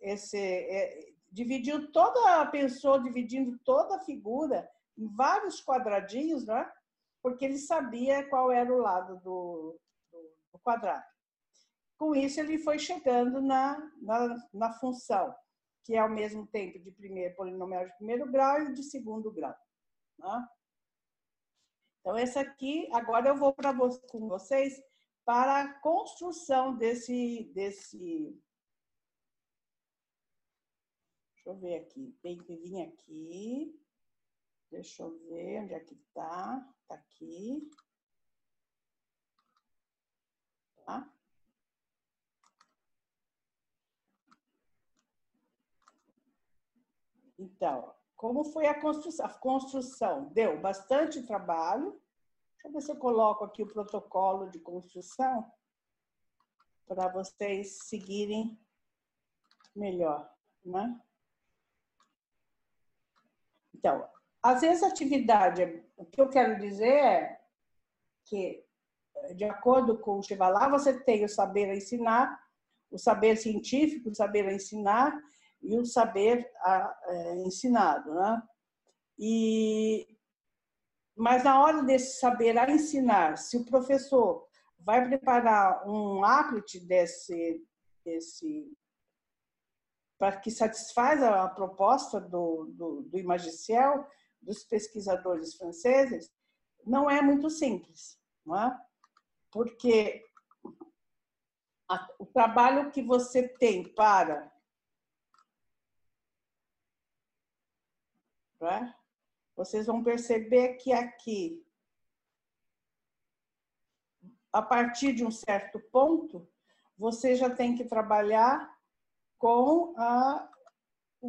esse é, dividiu toda, pensou dividindo toda a figura em vários quadradinhos, né? Porque ele sabia qual era o lado do, do, do quadrado. Com isso, ele foi chegando na, na, na, função, que é ao mesmo tempo de primeiro polinomial de primeiro grau e de segundo grau. Né? Então, essa aqui, agora eu vou para com vocês para a construção desse, desse. Deixa eu ver aqui. Tem que vir aqui. Deixa eu ver onde é que está. Está aqui. Tá? Então, como foi a construção? A construção deu bastante trabalho, Deixa eu ver se eu coloco aqui o protocolo de construção para vocês seguirem melhor, né? Então, às vezes atividade, o que eu quero dizer é que, de acordo com o Chivalá, você tem o saber a ensinar, o saber científico, o saber a ensinar e o saber a, é, ensinado, né? E mas na hora desse saber a ensinar, se o professor vai preparar um applet desse, desse para que satisfaz a proposta do, do, do dos pesquisadores franceses, não é muito simples, não é? Porque o trabalho que você tem para é? vocês vão perceber que aqui, a partir de um certo ponto, você já tem que trabalhar com a,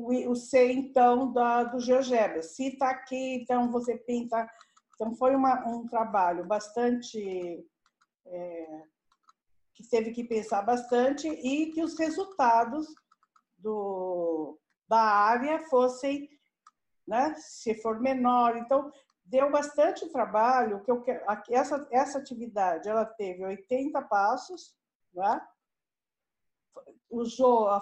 o, o C, então, da, do GeoGebra. Se está aqui, então você pinta. Então, foi uma, um trabalho bastante. É, que teve que pensar bastante e que os resultados do, da área fossem né? Se for menor, então deu bastante trabalho. Que eu essa essa atividade, ela teve 80 passos, né? Usou a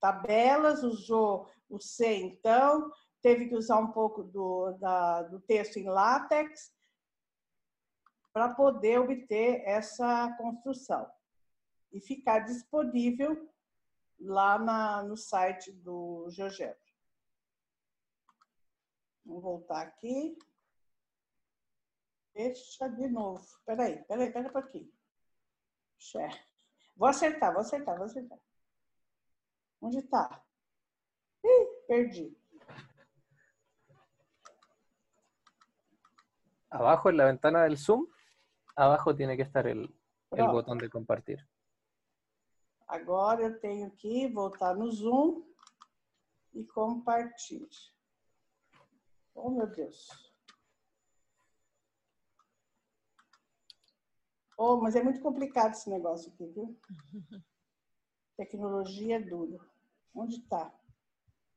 tabelas, usou o C, então teve que usar um pouco do, da, do texto em látex para poder obter essa construção e ficar disponível lá na, no site do GeoGebra. Vamos voltar aqui. Deixa de novo. Peraí, peraí, peraí um pouquinho. Vou acertar, vou acertar, vou acertar. Onde está? Ih, perdi. Abajo en la ventana del Zoom, abajo tiene que estar el, el botón de compartir. Agora eu tenho que voltar no Zoom e compartilhar. Oh, meu Deus. Oh, mas é muito complicado esse negócio aqui, viu? Tecnologia é duro. Onde está?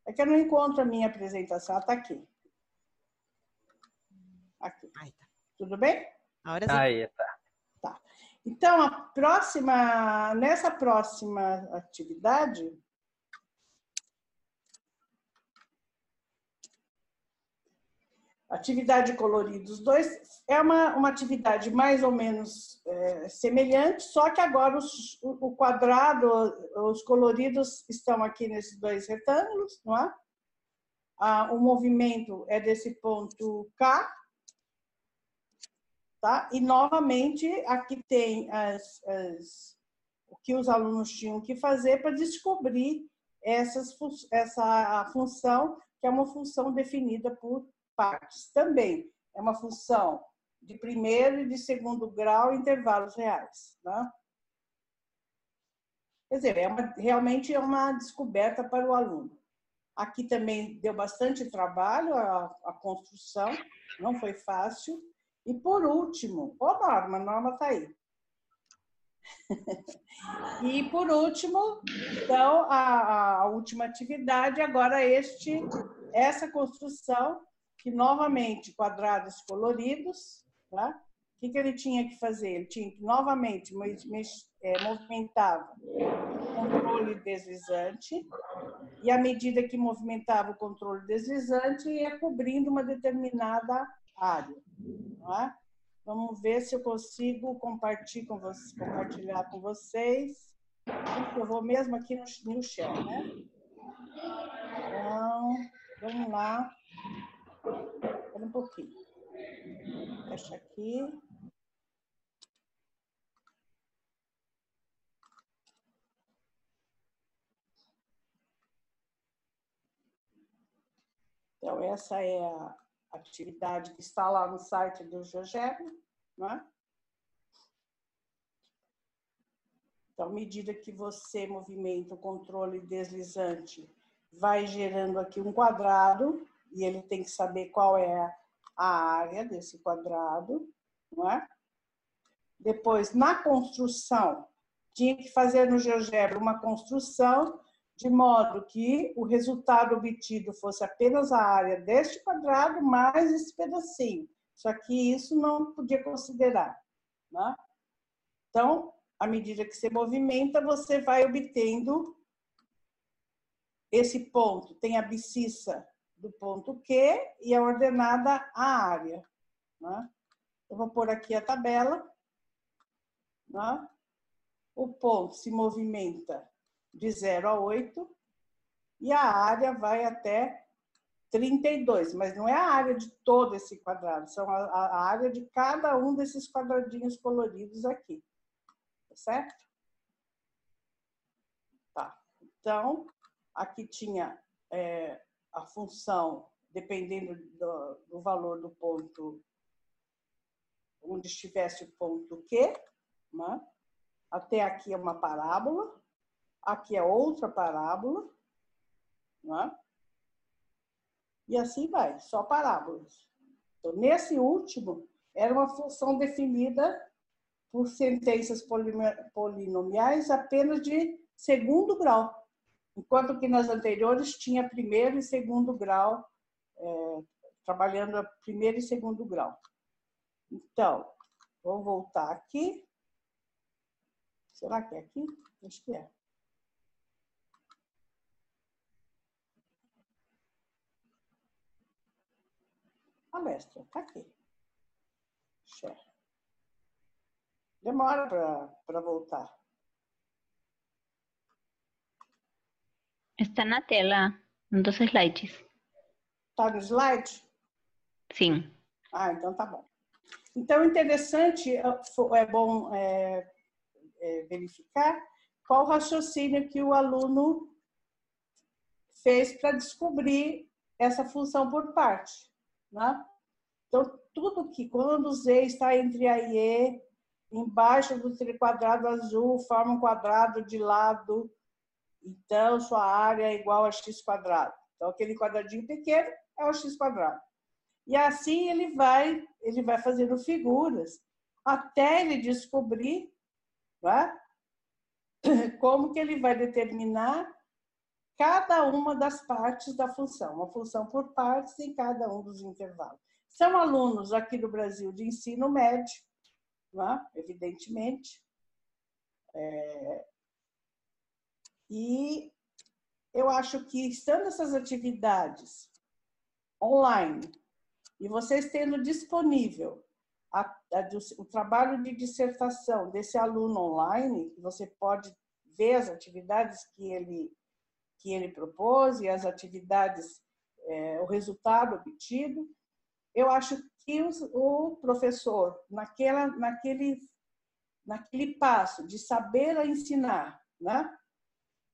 É que eu não encontro a minha apresentação. Está aqui. Aqui. Tá. Tudo bem? Agora sim. Aí tá. Tá. Então, a próxima, nessa próxima atividade, Atividade coloridos 2 é uma, uma atividade mais ou menos é, semelhante, só que agora os, o quadrado, os coloridos estão aqui nesses dois retângulos, não é? Ah, o movimento é desse ponto K, tá? E novamente aqui tem as, as, o que os alunos tinham que fazer para descobrir essas, essa função, que é uma função definida por partes. Também é uma função de primeiro e de segundo grau intervalos reais. Né? Quer dizer, é uma, realmente é uma descoberta para o aluno. Aqui também deu bastante trabalho a, a construção, não foi fácil. E por último, ô Norma, a Norma está aí. e por último, então, a, a última atividade, agora este, essa construção que novamente quadrados coloridos, tá? O que, que ele tinha que fazer? Ele tinha que novamente é, movimentava o controle deslizante e à medida que movimentava o controle deslizante ia cobrindo uma determinada área. Tá? Vamos ver se eu consigo compartilhar com vocês. Compartilhar com vocês. Eu vou mesmo aqui no, no chão, né? Então, vamos lá. Pouquinho. Fecha aqui. Então, essa é a atividade que está lá no site do GeoGebra, né? Então, à medida que você movimenta o controle deslizante, vai gerando aqui um quadrado, e ele tem que saber qual é a área desse quadrado, não é? Depois, na construção, tinha que fazer no GeoGebra uma construção de modo que o resultado obtido fosse apenas a área deste quadrado mais esse pedacinho. Só que isso não podia considerar. Né? Então, à medida que você movimenta, você vai obtendo esse ponto. Tem a abscissa do ponto Q e a ordenada a área. Né? Eu vou pôr aqui a tabela. Né? O ponto se movimenta de 0 a 8 e a área vai até 32, mas não é a área de todo esse quadrado, são a, a área de cada um desses quadradinhos coloridos aqui. Tá certo? Tá. Então, aqui tinha é, a função, dependendo do, do valor do ponto, onde estivesse o ponto Q, né? até aqui é uma parábola, aqui é outra parábola, né? e assim vai, só parábolas. Então, nesse último, era uma função definida por sentenças polinomiais apenas de segundo grau enquanto que nas anteriores tinha primeiro e segundo grau, é, trabalhando a primeiro e segundo grau. Então, vou voltar aqui. Será que é aqui? Acho que é. Palestra, está aqui. Share. Demora para voltar. Está na tela, dos slides. Está no slide? Sim. Ah, então tá bom. Então, interessante, é, é bom é, é, verificar qual o raciocínio que o aluno fez para descobrir essa função por parte. Né? Então, tudo que, quando Z está entre A e E, embaixo do triquadrado azul, forma um quadrado de lado então, sua área é igual a x quadrado. Então, aquele quadradinho pequeno é o x quadrado. E assim ele vai, ele vai fazendo figuras até ele descobrir né, como que ele vai determinar cada uma das partes da função, uma função por partes em cada um dos intervalos. São alunos aqui do Brasil de ensino médio, né, evidentemente, é, e eu acho que estando essas atividades online E vocês tendo disponível a, a, o trabalho de dissertação desse aluno online, você pode ver as atividades que ele, que ele propôs e as atividades, é, o resultado obtido. Eu acho que o professor, naquela, naquele, naquele passo de saber ensinar, né?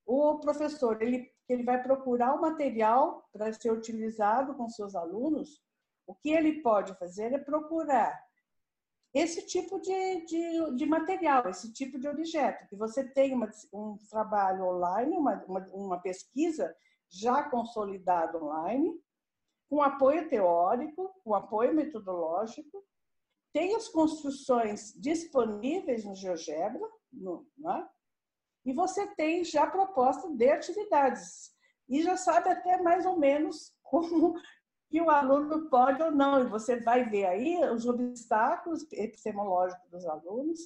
O professor ele, ele vai procurar o material para ser utilizado com seus alunos, o que ele pode fazer é procurar esse tipo de, de, de, material, esse tipo de objeto, que você tem uma, um trabalho online, uma, uma, uma pesquisa já consolidada online, com apoio teórico, com apoio metodológico, tem as construções disponíveis no GeoGebra, no, né? E você tem já proposta de atividades, e já sabe até mais ou menos como que o aluno pode ou não. E você vai ver aí os obstáculos epistemológicos dos alunos,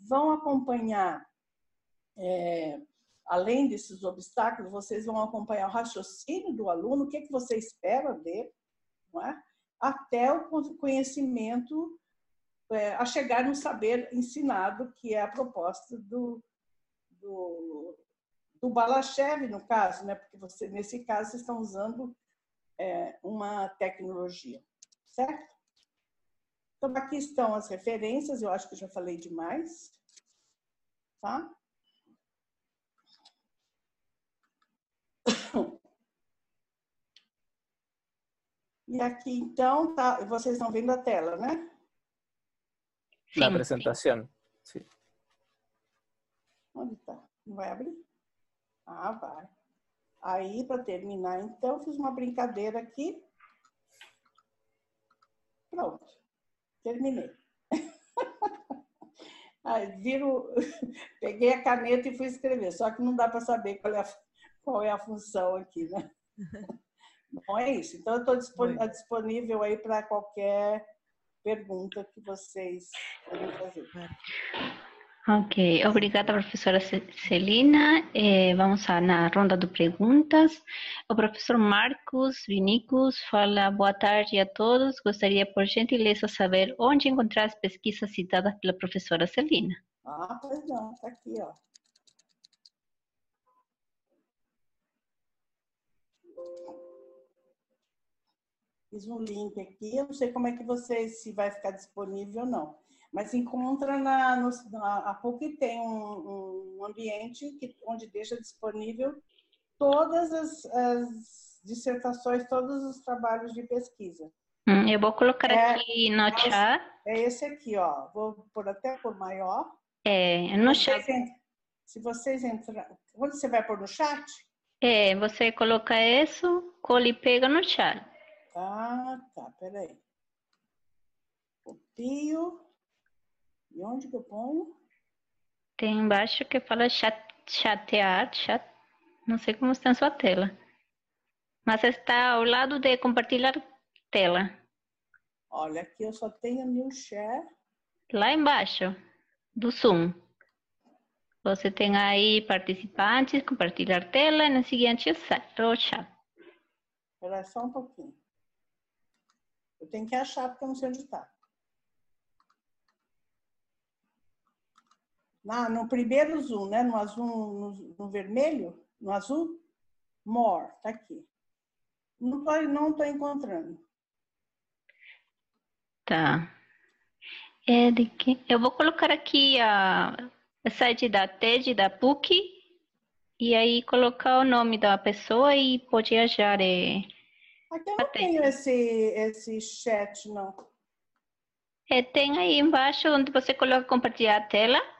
vão acompanhar, é, além desses obstáculos, vocês vão acompanhar o raciocínio do aluno, o que, é que você espera dele, é? até o conhecimento, é, a chegar no saber ensinado, que é a proposta do, do, do Balachev, no caso, né? porque você, nesse caso, vocês estão usando é, uma tecnologia, certo? Então, aqui estão as referências, eu acho que já falei demais, tá? E aqui, então, tá, vocês estão vendo a tela, né? Na apresentação, sim. Onde está? Não vai abrir? Ah, vai. Aí, para terminar, então, fiz uma brincadeira aqui. Pronto, terminei. Aí, viro, peguei a caneta e fui escrever, só que não dá para saber qual é, a, qual é a função aqui, né? Bom, é isso. Então, eu estou disponível, aí para qualquer pergunta que vocês queiram fazer. Ok, obrigada, professora Celina. Eh, vamos à na ronda de perguntas. O professor Marcos Vinicus fala, boa tarde a todos. Gostaria, por gentileza, saber onde encontrar as pesquisas citadas pela professora Celina. Ah, não, está aqui, ó. Fiz um link aqui, eu não sei como é que você, se vai ficar disponível ou não mas encontra na, no, na a PUC tem um, um ambiente que, onde deixa disponível todas as, as, dissertações, todos os trabalhos de pesquisa. Hum, eu vou colocar é, aqui no chat. É esse aqui, ó. Vou por até por maior. É, no chat. se vocês entrarem. Onde você vai pôr no chat? É, você coloca isso, cola e pega no chat. Ah, tá. Peraí. Copio. E onde que eu ponho? Tem embaixo que fala chat, chatear, chat. Não sei como está na sua tela. Mas está ao lado de compartilhar tela. Olha, aqui eu só tenho new share. Lá embaixo, do Zoom. Você tem aí participantes, compartilhar tela, e no seguinte o chat. Espera só um pouquinho. Eu tenho que achar porque eu não sei onde está. Na, no primeiro zoom, né? No azul, no, no vermelho, no azul, more, tá aqui. Não tô, não tô encontrando. Tá. Que eu vou colocar aqui a, a site da TED da PUC e aí colocar o nome da pessoa e pode achar. É, aqui eu não tenho esse, esse chat, não. É, tem aí embaixo onde você coloca compartilhar a tela.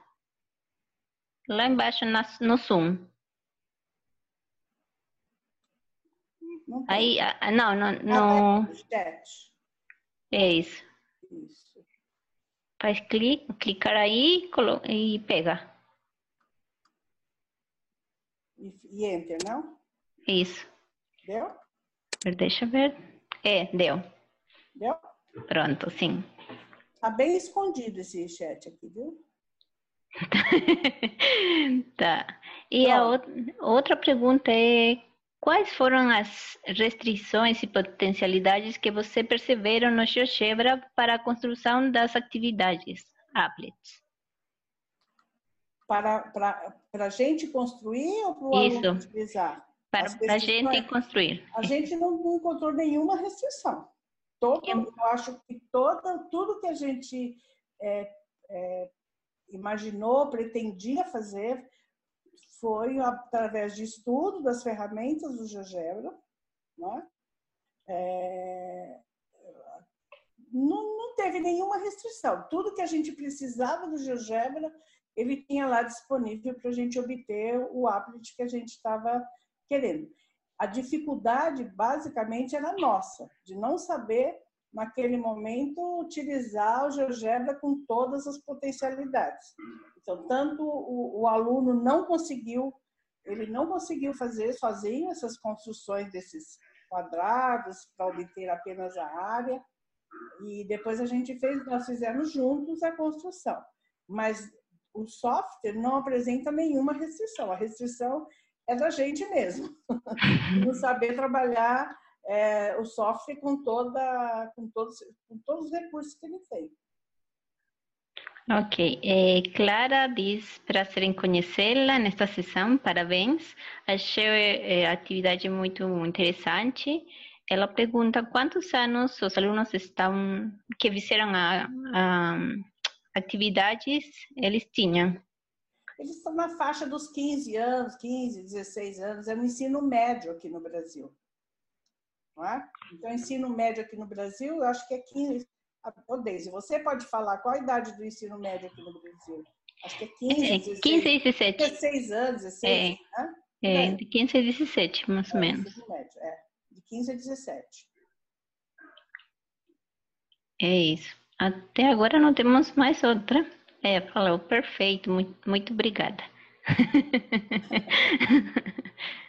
Lá embaixo na, no Zoom. Não Aí, ah, não, no, no... É isso. Isso. Faz clicar aí e pega. E, e enter, não? Isso. Deu? Deixa eu ver. É, deu. Deu? Pronto, sim. Tá bem escondido esse chat aqui, viu? tá. E a outra, outra pergunta é quais foram as restrições e potencialidades que você perceberam no GeoGebra para a construção das atividades applets? Para, para, para a gente construir ou para o Isso. aluno utilizar? Para As a gente construir. A gente não, não encontrou nenhuma restrição. Todo, Eu- eu acho que toda, tudo que a gente é, é, imaginou, pretendia fazer, foi através de estudo das ferramentas do GeoGebra. Né? É, não, não teve nenhuma restrição. Tudo que a gente precisava do GeoGebra, ele tinha lá disponível para a gente obter o applet que a gente estava querendo. A dificuldade, basicamente, era nossa, de não saber, naquele momento, utilizar o GeoGebra com todas as potencialidades. Então, tanto o, o aluno não conseguiu, ele não conseguiu fazer sozinho essas construções desses quadrados para obter apenas a área, e depois a gente fez, nós fizemos juntos a construção. Mas o software não apresenta nenhuma restrição. A restrição é da gente mesmo. não saber trabalhar é, o software com, toda, com, todos, com todos os recursos que ele tem. Ok. Eh, Clara diz prazer em conhecê-la nesta sessão, parabéns. Achei eh, a atividade muito interessante. Ela pergunta quantos anos os alunos estão que fizeram a, a atividades eles tinham. Eles estão na faixa dos 15 anos, 15, 16 anos, é no ensino médio aqui no Brasil. Não é? Então, ensino médio aqui no Brasil, eu acho que é 15. Ô, Deise, você pode falar qual a idade do ensino médio aqui no Brasil? Acho que é 15, É, 16, 15 e 17. 16 anos, 16, né? É, de 15 a 17, mais ou É, menos. ensino médio, é. De 15 a 17. É isso. Até agora não temos mais outra. É, falou, perfeito, muito, muito obrigada.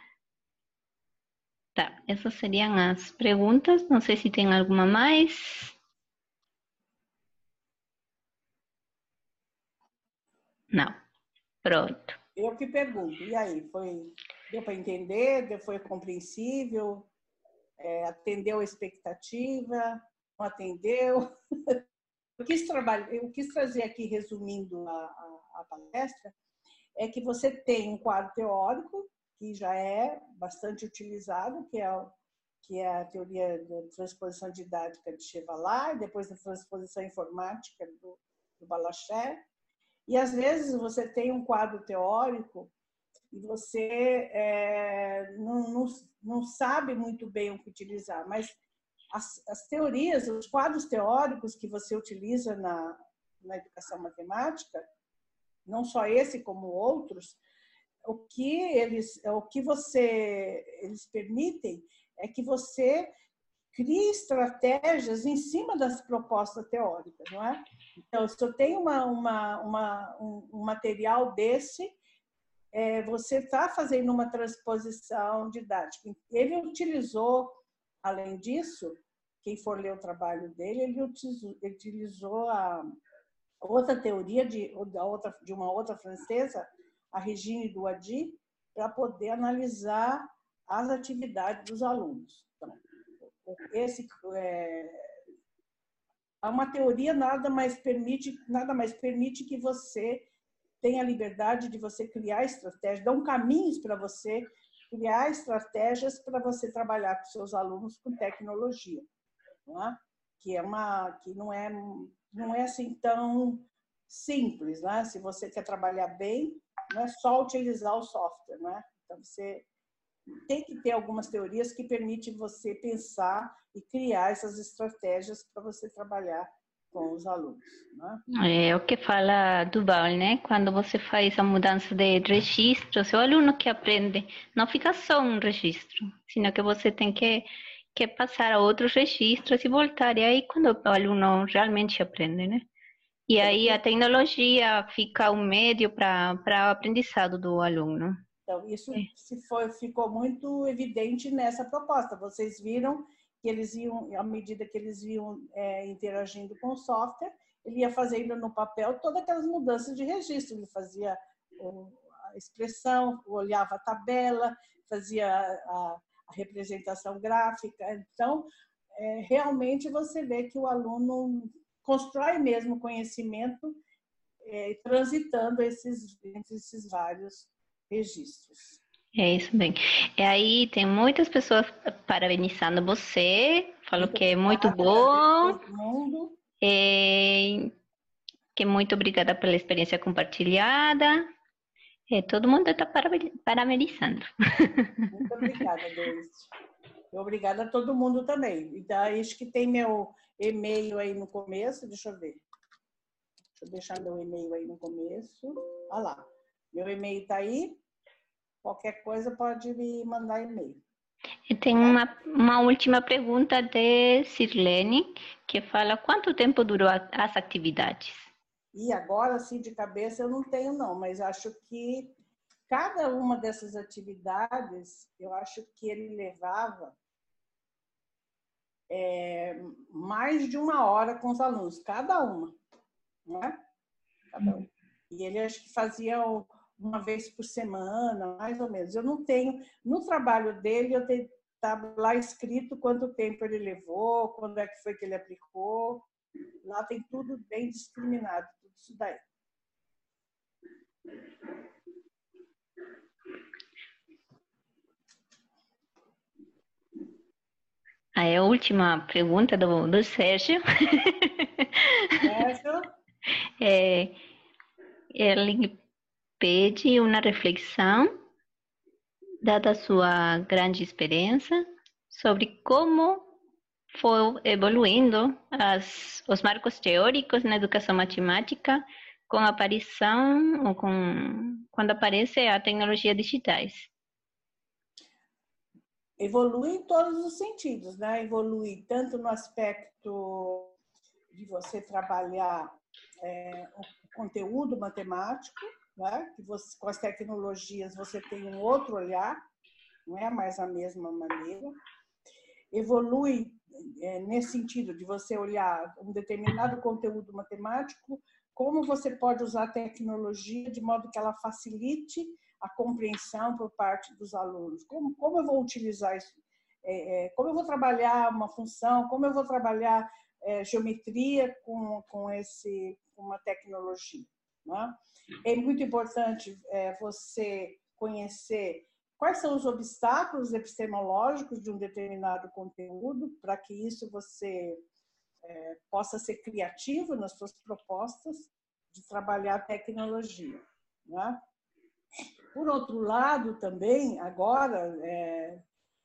Tá, essas seriam as perguntas. Não sei se tem alguma mais. Não. Pronto. Eu que pergunto, e aí, foi, deu para entender? Foi compreensível? É, atendeu a expectativa? Não atendeu? Eu quis, trabalhar, eu quis trazer aqui, resumindo a, a, a palestra, é que você tem um quadro teórico, que já é bastante utilizado, que é, que é a teoria da transposição didática de Chevalard, depois da transposição informática do, do e às vezes você tem um quadro teórico e você é, não, não, não sabe muito bem o que utilizar, mas as, as teorias, os quadros teóricos que você utiliza na, na educação matemática, não só esse como outros, o que eles, o que você, eles permitem é que você crie estratégias em cima das propostas teóricas, não é? Então, se eu tenho uma, uma, uma, um, material desse, é, você está fazendo uma transposição didática. Ele utilizou, além disso, quem for ler o trabalho dele, ele utilizou, a outra teoria de, de uma outra francesa, a Regine Douady, para poder analisar as atividades dos alunos. Então, esse é, uma teoria nada mais permite nada mais permite que você tenha a liberdade de você criar estratégias, dão caminhos para você criar estratégias para você trabalhar com seus alunos com tecnologia, não é? que é uma que não é não é assim tão simples, né? Se você quer trabalhar bem, não é só utilizar o software, né? Então você tem que ter algumas teorias que permitem você pensar e criar essas estratégias para você trabalhar com os alunos. Né? É o que fala Duval, né? Quando você faz a mudança de registro, seu aluno que aprende, não fica só um registro, sino que você tem que, que passar a outros registros e voltar. E aí, quando o aluno realmente aprende, né? E aí a tecnologia fica um meio para o aprendizado do aluno. Então, isso se foi, ficou muito evidente nessa proposta. Vocês viram que eles iam, à medida que eles iam é, interagindo com o software, ele ia fazendo no papel todas aquelas mudanças de registro. Ele fazia a expressão, olhava a tabela, fazia a, a representação gráfica. Então, é, realmente você vê que o aluno constrói mesmo conhecimento é, transitando esses, entre esses vários registros. É isso bem. E aí tem muitas pessoas parabenizando você, falou que é muito bom. É, que muito obrigada pela experiência compartilhada. É, todo mundo está parabenizando. Muito obrigada, Deise. Obrigada a todo mundo também. Então, acho que tem meu e-mail aí no começo, deixa eu ver. Deixa eu deixar meu e-mail aí no começo. Olha lá. Meu e-mail está aí. Qualquer coisa pode me mandar e-mail. E tem uma, uma última pergunta de Sirlene, que fala quanto tempo durou as atividades? E agora, assim, de cabeça, eu não tenho, não, mas acho que cada uma dessas atividades, eu acho que ele levava é, mais de uma hora com os alunos, cada uma, né? Cada. E ele acho que fazia uma vez por semana, mais ou menos. Eu não tenho, no trabalho dele, eu tenho tá lá escrito quanto tempo ele levou, quando é que foi que ele aplicou. Lá tem tudo bem discriminado, tudo isso daí. Aí a última pergunta do, do Sérgio. Sérgio? É, ele pede uma reflexão, dada a sua grande experiência, sobre como foi evoluindo as, os marcos teóricos na educação matemática com a aparição ou com quando aparece a tecnologia digitais evolui em todos os sentidos, né? Evolui tanto no aspecto de você trabalhar é, o conteúdo matemático, né? Que você, com as tecnologias você tem um outro olhar, não é mais a mesma maneira. Evolui é, nesse sentido de você olhar um determinado conteúdo matemático, como você pode usar a tecnologia de modo que ela facilite a compreensão por parte dos alunos. Como, como eu vou utilizar isso? É, é, como eu vou trabalhar uma função? Como eu vou trabalhar é, geometria com, com, esse, uma tecnologia? Né? É muito importante é, você conhecer quais são os obstáculos epistemológicos de um determinado conteúdo, para que isso você é, possa ser criativo nas suas propostas de trabalhar tecnologia. Né? Por outro lado, também, agora, é,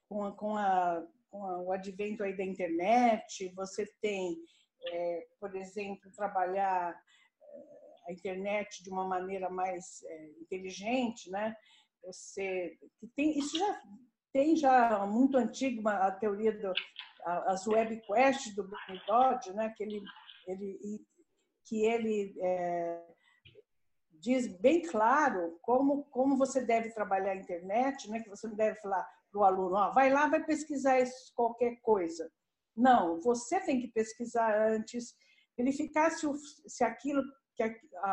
com, a, com, a, com a, o advento aí da internet, você tem, é, por exemplo, trabalhar é, a internet de uma maneira mais é, inteligente, né? Você tem isso já tem já muito antigo a teoria do as web quests do Brian Dodd, né? Que ele ele que ele é, diz bem claro como, como você deve trabalhar a internet, né? que você não deve falar para o aluno, ó, vai lá, vai pesquisar isso, qualquer coisa. Não, você tem que pesquisar antes, verificar se, o, se aquilo que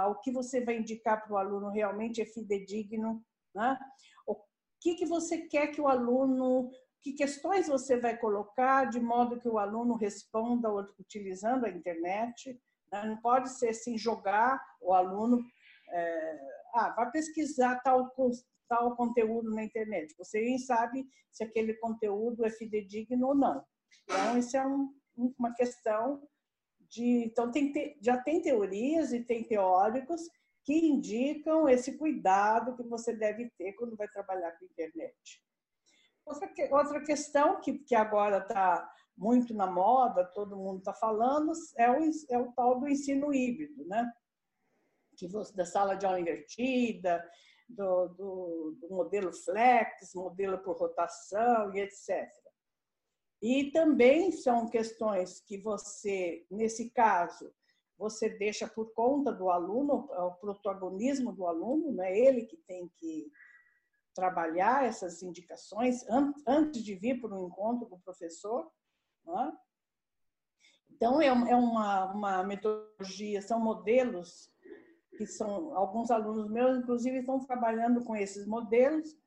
o que você vai indicar para o aluno realmente é fidedigno, né? O que, que você quer que o aluno, que questões você vai colocar de modo que o aluno responda utilizando a internet. Né? Não pode ser assim, jogar o aluno é, ah, vai pesquisar tal, tal conteúdo na internet. Você nem sabe se aquele conteúdo é fidedigno ou não. Então, isso é um, uma questão de. Então, tem, já tem teorias e tem teóricos que indicam esse cuidado que você deve ter quando vai trabalhar com a internet. Outra, outra questão que, que agora está muito na moda, todo mundo está falando, é o, é o tal do ensino híbrido, né? Que você, da sala de aula invertida, do, do, do modelo flex, modelo por rotação e etc. E também são questões que você, nesse caso, você deixa por conta do aluno, o protagonismo do aluno, não é ele que tem que trabalhar essas indicações antes de vir para um encontro com o professor. É? Então, é, é uma, uma metodologia, são modelos que são alguns alunos meus, inclusive, estão trabalhando com esses modelos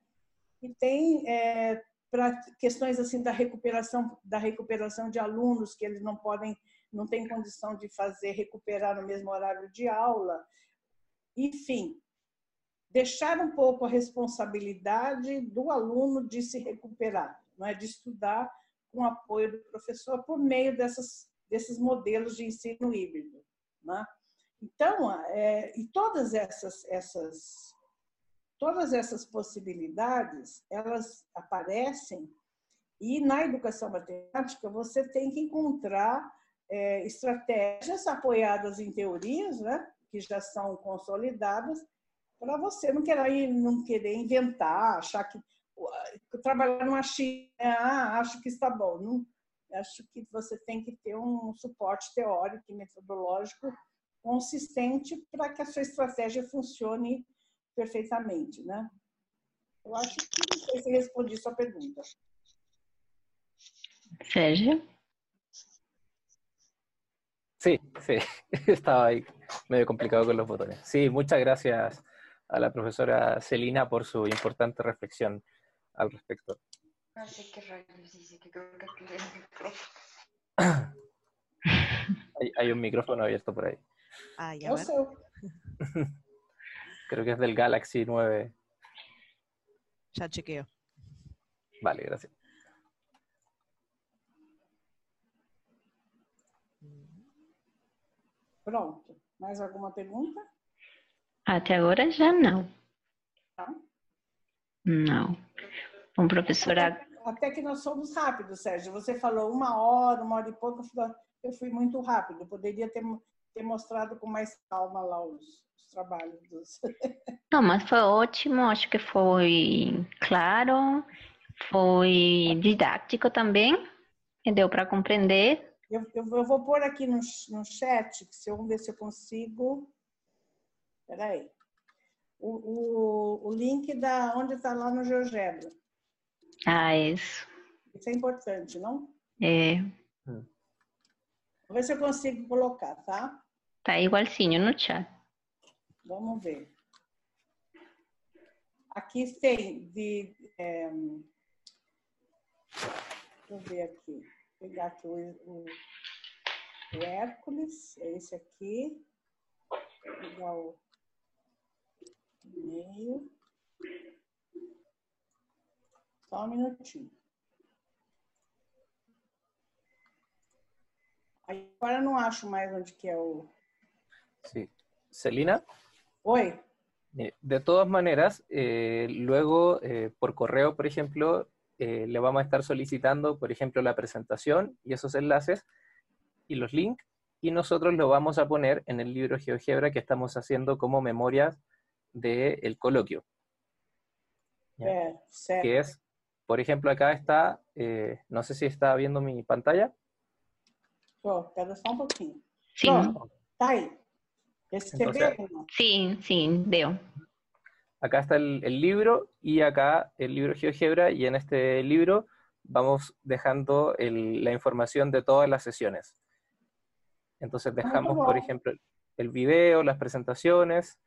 e tem é, para questões assim da recuperação da recuperação de alunos que eles não podem não têm condição de fazer recuperar no mesmo horário de aula enfim deixar um pouco a responsabilidade do aluno de se recuperar não é de estudar com apoio do professor por meio dessas desses modelos de ensino híbrido né? Então é, e todas essas essas todas essas possibilidades, elas aparecem e na educação matemática você tem que encontrar é, estratégias apoiadas em teorias, né, que já são consolidadas, para você não querer, não querer inventar, achar que trabalhar numa China, ah, acho que está bom. Não, acho que você tem que ter um suporte teórico e metodológico consistente para que a sua estratégia funcione perfeitamente, né? Eu acho que não sei se respondi sua pergunta. Sérgio? Sí, sí, estaba ahí medio complicado con los botones. Sí, muchas gracias a la profesora Celina por su importante reflexión al respecto. No sé qué rayos dice, que creo que activé el micrófono. Hay, hay un micrófono abierto por ahí. Ay, a Eu ver. sou. Creo que es del Galaxy 9. Ya chequeo. Vale, gracias. Pronto. Mais alguma pergunta? Até agora já não. Não. Não. Bom, professora, Até que nós somos rápidos, Sérgio. Você falou uma hora, uma hora e pouco, eu fui- eu fui muito rápido. Poderia ter, ter mostrado com mais calma lá os, os trabalhos dos. não, mas foi ótimo, acho que foi claro, foi didático também, e deu para compreender. Eu, eu, eu vou pôr aqui no, no chat, se eu vamos ver se eu consigo. Peraí. O, o, o link da onde está lá no GeoGebra. Ah, isso. Isso é importante, não? É, Vou ver se eu consigo colocar, tá? Tá igualzinho no chat. Vamos ver. Aqui tem de. é, deixa eu ver aqui. Vou pegar aqui o, o, o Hércules, é esse aqui. Vou pegar o e-mail. Só um minutinho. Agora eu não acho mais onde que é o. Sí. Celina, Oi? mire, de todas maneras, eh, luego eh, por correo, por ejemplo, eh, le vamos a estar solicitando, por ejemplo, la presentación y esos enlaces y los links, y nosotros lo vamos a poner en el libro GeoGebra que estamos haciendo como memorias del coloquio. Ya. É, certo. que es, por ejemplo, acá está, eh, no sé si está viendo mi pantalla. Pronto, tá Recebeu? Renan? sim, sim, deu. Acá está el, el libro y acá el libro GeoGebra y en este libro vamos dejando el- la información de todas las sesiones. Entonces dejamos, por bueno. ejemplo, el video, las presentaciones.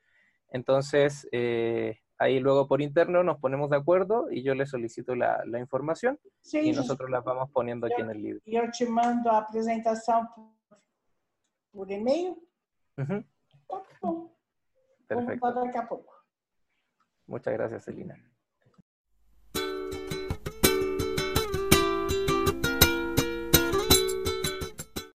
Entonces eh, ahí luego por interno nos ponemos de acuerdo y yo le solicito la, la información Sim, y nosotros las vamos poniendo aquí en el libro. eu te mando a apresentação por, por e-mail. Bom. Vou Perfecto. daqui a pouco. Muchas gracias, Celina.